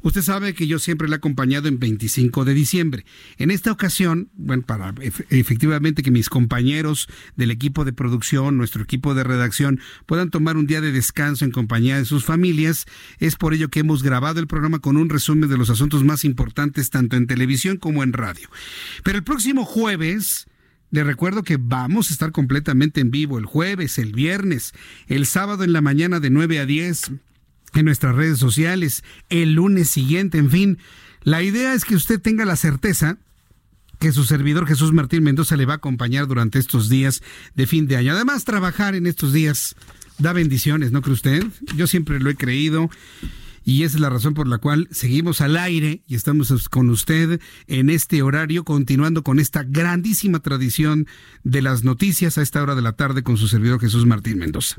[SPEAKER 1] Usted sabe que yo siempre le he acompañado en 25 de diciembre. En esta ocasión, bueno, para efectivamente que mis compañeros del equipo de producción, nuestro equipo de redacción, puedan tomar un día de descanso en compañía de sus familias, es por ello que hemos grabado el programa con un resumen de los asuntos más importantes tanto en televisión como en radio. Pero el próximo jueves... Le recuerdo que vamos a estar completamente en vivo el jueves, el viernes, el sábado en la mañana de 9 a 10 en nuestras redes sociales el lunes siguiente, en fin. La idea es que usted tenga la certeza que su servidor Jesús Martín Mendoza le va a acompañar durante estos días de fin de año. Además, trabajar en estos días da bendiciones, ¿no cree usted? Yo siempre lo he creído y esa es la razón por la cual seguimos al aire y estamos con usted en este horario, continuando con esta grandísima tradición de las noticias a esta hora de la tarde con su servidor Jesús Martín Mendoza.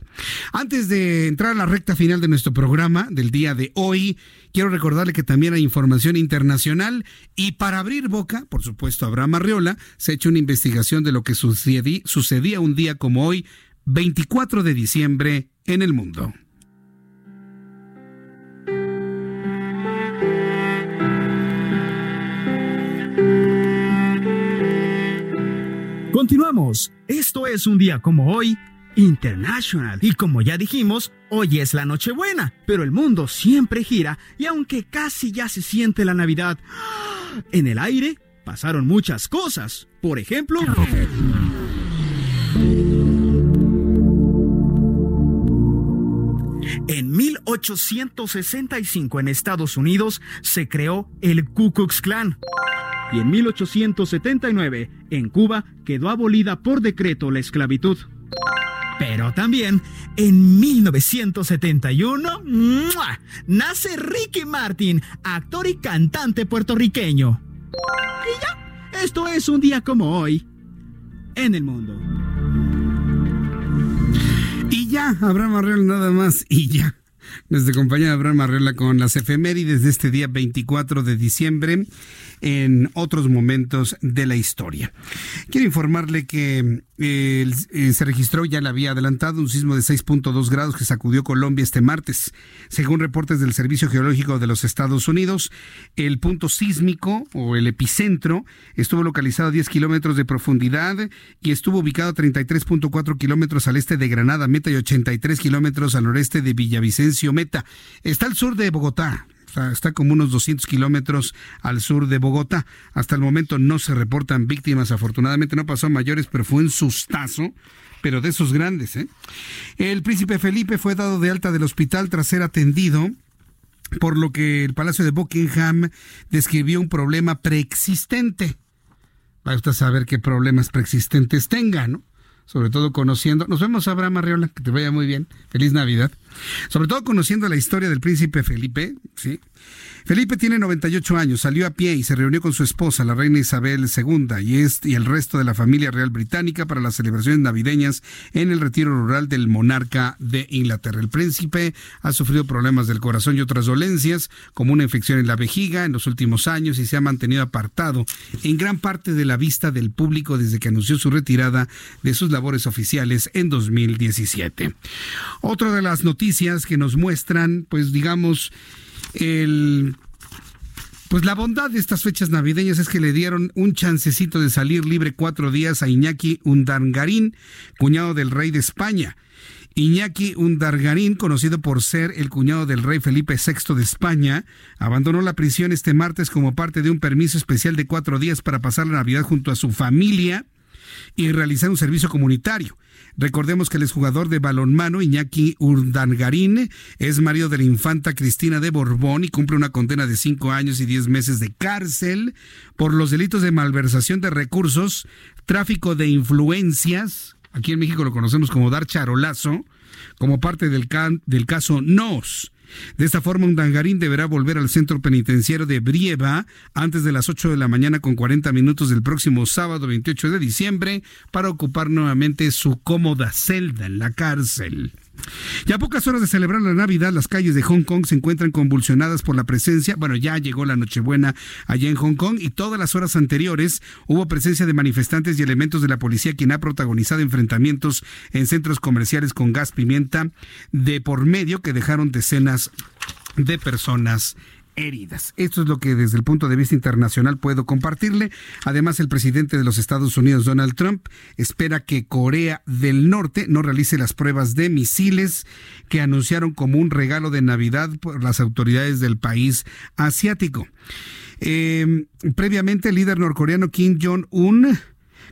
[SPEAKER 1] Antes de entrar a la recta final de nuestro programa del día de hoy, quiero recordarle que también hay información internacional y para abrir boca, por supuesto, Abraham Arriola se ha hecho una investigación de lo que sucedía un día como hoy, 24 de diciembre, en el mundo.
[SPEAKER 6] Continuamos. Esto es un día como hoy, International. Y como ya dijimos, hoy es la Nochebuena, pero el mundo siempre gira y aunque casi ya se siente la Navidad, en el aire pasaron muchas cosas. Por ejemplo... 1865 en Estados Unidos se creó el Ku Klux Klan y en 1879 en Cuba quedó abolida por decreto la esclavitud. Pero también en 1971 nace Ricky Martin, actor y cantante puertorriqueño. Y ya, esto es un día como hoy en el mundo.
[SPEAKER 1] Y ya, Abraham Arreola nada más, y ya. Nuestra compañera Abraham Arreola con las efemérides de este día 24 de diciembre en otros momentos de la historia. Quiero informarle que eh, se registró, ya le había adelantado, un sismo de 6.2 grados que sacudió Colombia este martes. Según reportes del Servicio Geológico de los Estados Unidos, el punto sísmico o el epicentro estuvo localizado a 10 kilómetros de profundidad y estuvo ubicado a 33.4 kilómetros al este de Granada, Meta, y 83 kilómetros al noreste de Villavicencio, Está al sur de Bogotá, está, como unos 200 kilómetros al sur de Bogotá. Hasta el momento no se reportan víctimas, afortunadamente no pasó a mayores, pero fue un sustazo pero de esos grandes. ¿eh? El príncipe Felipe fue dado de alta del hospital tras ser atendido, por lo que el Palacio de Buckingham describió un problema preexistente. Va usted a saber qué problemas preexistentes tenga, ¿no? Sobre todo conociendo, nos vemos Abraham Arriola, que te vaya muy bien, feliz Navidad, sobre todo conociendo la historia del príncipe Felipe, ¿sí? Felipe tiene 98 años, salió a pie y se reunió con su esposa, la reina Isabel II, y, y el resto de la familia real británica para las celebraciones navideñas en el retiro rural del monarca de Inglaterra. El príncipe ha sufrido problemas del corazón y otras dolencias, como una infección en la vejiga en los últimos años y se ha mantenido apartado en gran parte de la vista del público desde que anunció su retirada de sus labores oficiales en 2017. Otra de las noticias que nos muestran, pues digamos, el pues la bondad de estas fechas navideñas es que le dieron un chancecito de salir libre cuatro días a Iñaki Undangarín, cuñado del rey de España. Iñaki Undargarín, conocido por ser el cuñado del rey Felipe VI de España, abandonó la prisión este martes como parte de un permiso especial de cuatro días para pasar la Navidad junto a su familia y realizar un servicio comunitario. Recordemos que el exjugador de balonmano Iñaki Urdangarín es marido de la infanta Cristina de Borbón y cumple una condena de cinco años y diez meses de cárcel por los delitos de malversación de recursos, tráfico de influencias, aquí en México lo conocemos como dar charolazo, como parte del, del caso NOS de esta forma, un dangarín deberá volver al centro penitenciario de Brieva antes de las 8 de la mañana con 40 minutos del próximo sábado 28 de diciembre para ocupar nuevamente su cómoda celda en la cárcel. Ya a pocas horas de celebrar la Navidad, las calles de Hong Kong se encuentran convulsionadas por la presencia, bueno, ya llegó la Nochebuena allá en Hong Kong y todas las horas anteriores hubo presencia de manifestantes y elementos de la policía quien ha protagonizado enfrentamientos en centros comerciales con gas pimienta de por medio que dejaron decenas de personas heridas. Esto es lo que desde el punto de vista internacional puedo compartirle. Además, el presidente de los Estados Unidos, Donald Trump, espera que Corea del Norte no realice las pruebas de misiles que anunciaron como un regalo de Navidad por las autoridades del país asiático. Eh, previamente, el líder norcoreano Kim Jong-un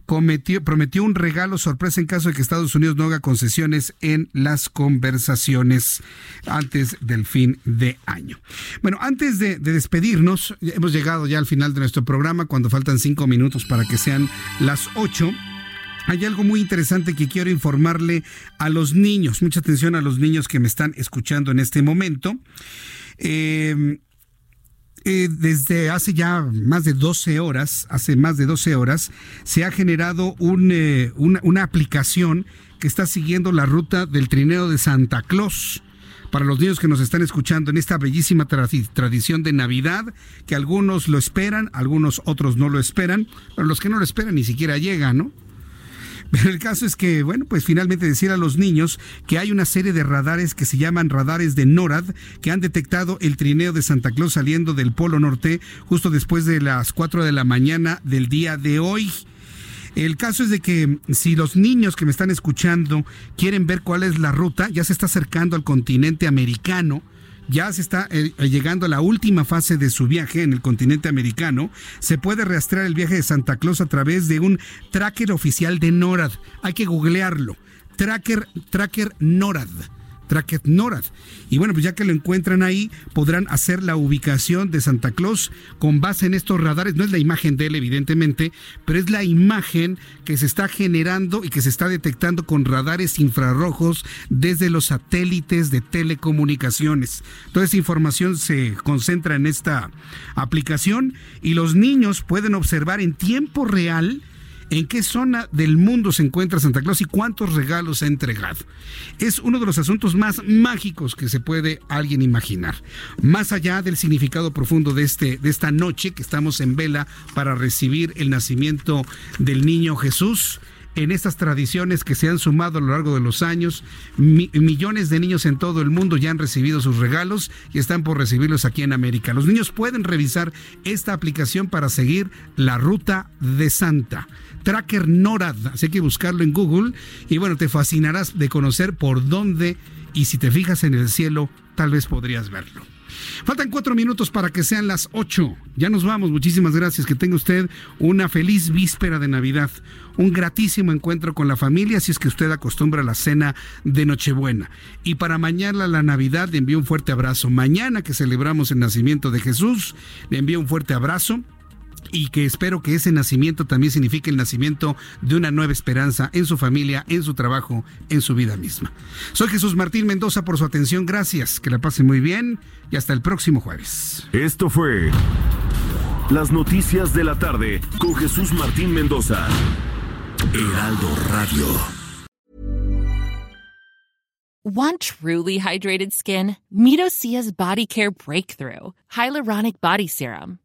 [SPEAKER 1] prometió un regalo sorpresa en caso de que Estados Unidos no haga concesiones en las conversaciones antes del fin de año. Bueno, antes de, despedirnos, hemos llegado ya al final de nuestro programa cuando faltan cinco minutos para que sean las ocho. Hay algo muy interesante que quiero informarle a los niños. Mucha atención a los niños que me están escuchando en este momento. Eh, eh, desde hace ya más de 12 horas, hace más de 12 horas, se ha generado eh, una, aplicación que está siguiendo la ruta del trineo de Santa Claus para los niños que nos están escuchando en esta bellísima tradición de Navidad, que algunos lo esperan, algunos otros no lo esperan, pero los que no lo esperan ni siquiera llegan, ¿no? Pero el caso es que, bueno, pues finalmente decir a los niños que hay una serie de radares que se llaman radares de NORAD que han detectado el trineo de Santa Claus saliendo del Polo Norte justo después de las 4 de la mañana del día de hoy. El caso es de que si los niños que me están escuchando quieren ver cuál es la ruta, ya se está acercando al continente americano ya se está eh, llegando a la última fase de su viaje en el continente americano, se puede rastrear el viaje de Santa Claus a través de un tracker oficial de NORAD. Hay que googlearlo. Tracker, tracker NORAD. NORAD. Y bueno, pues ya que lo encuentran ahí, podrán hacer la ubicación de Santa Claus con base en estos radares. No es la imagen de él, evidentemente, pero es la imagen que se está generando y que se está detectando con radares infrarrojos desde los satélites de telecomunicaciones. Toda esa información se concentra en esta aplicación y los niños pueden observar en tiempo real en qué zona del mundo se encuentra Santa Claus y cuántos regalos ha entregado. Es uno de los asuntos más mágicos que se puede alguien imaginar. Más allá del significado profundo de, este, de esta noche que estamos en vela para recibir el nacimiento del niño Jesús, en estas tradiciones que se han sumado a lo largo de los años. millones de niños en todo el mundo ya han recibido sus regalos y están por recibirlos aquí en América. Los niños pueden revisar esta aplicación para seguir la ruta de Santa. Tracker NORAD. Así que buscarlo en Google y bueno, te fascinarás de conocer por dónde y si te fijas en el cielo, tal vez podrías verlo. Faltan cuatro minutos para que sean las ocho. Ya nos vamos. Muchísimas gracias. Que tenga usted una feliz víspera de Navidad. Un gratísimo encuentro con la familia si es que usted acostumbra a la cena de Nochebuena. Y para mañana la Navidad le envío un fuerte abrazo. Mañana que celebramos el nacimiento de Jesús, le envío un fuerte abrazo y que espero que ese nacimiento también signifique el nacimiento de una nueva esperanza en su familia, en su trabajo, en su vida misma. Soy Jesús Martín Mendoza por su atención, gracias, que la pasen muy bien y hasta el próximo jueves.
[SPEAKER 7] Esto fue Las Noticias de la Tarde con Jesús Martín Mendoza. Heraldo Radio.
[SPEAKER 13] Want truly hydrated skin? Midosia's Body Care Breakthrough Hyaluronic Body Serum.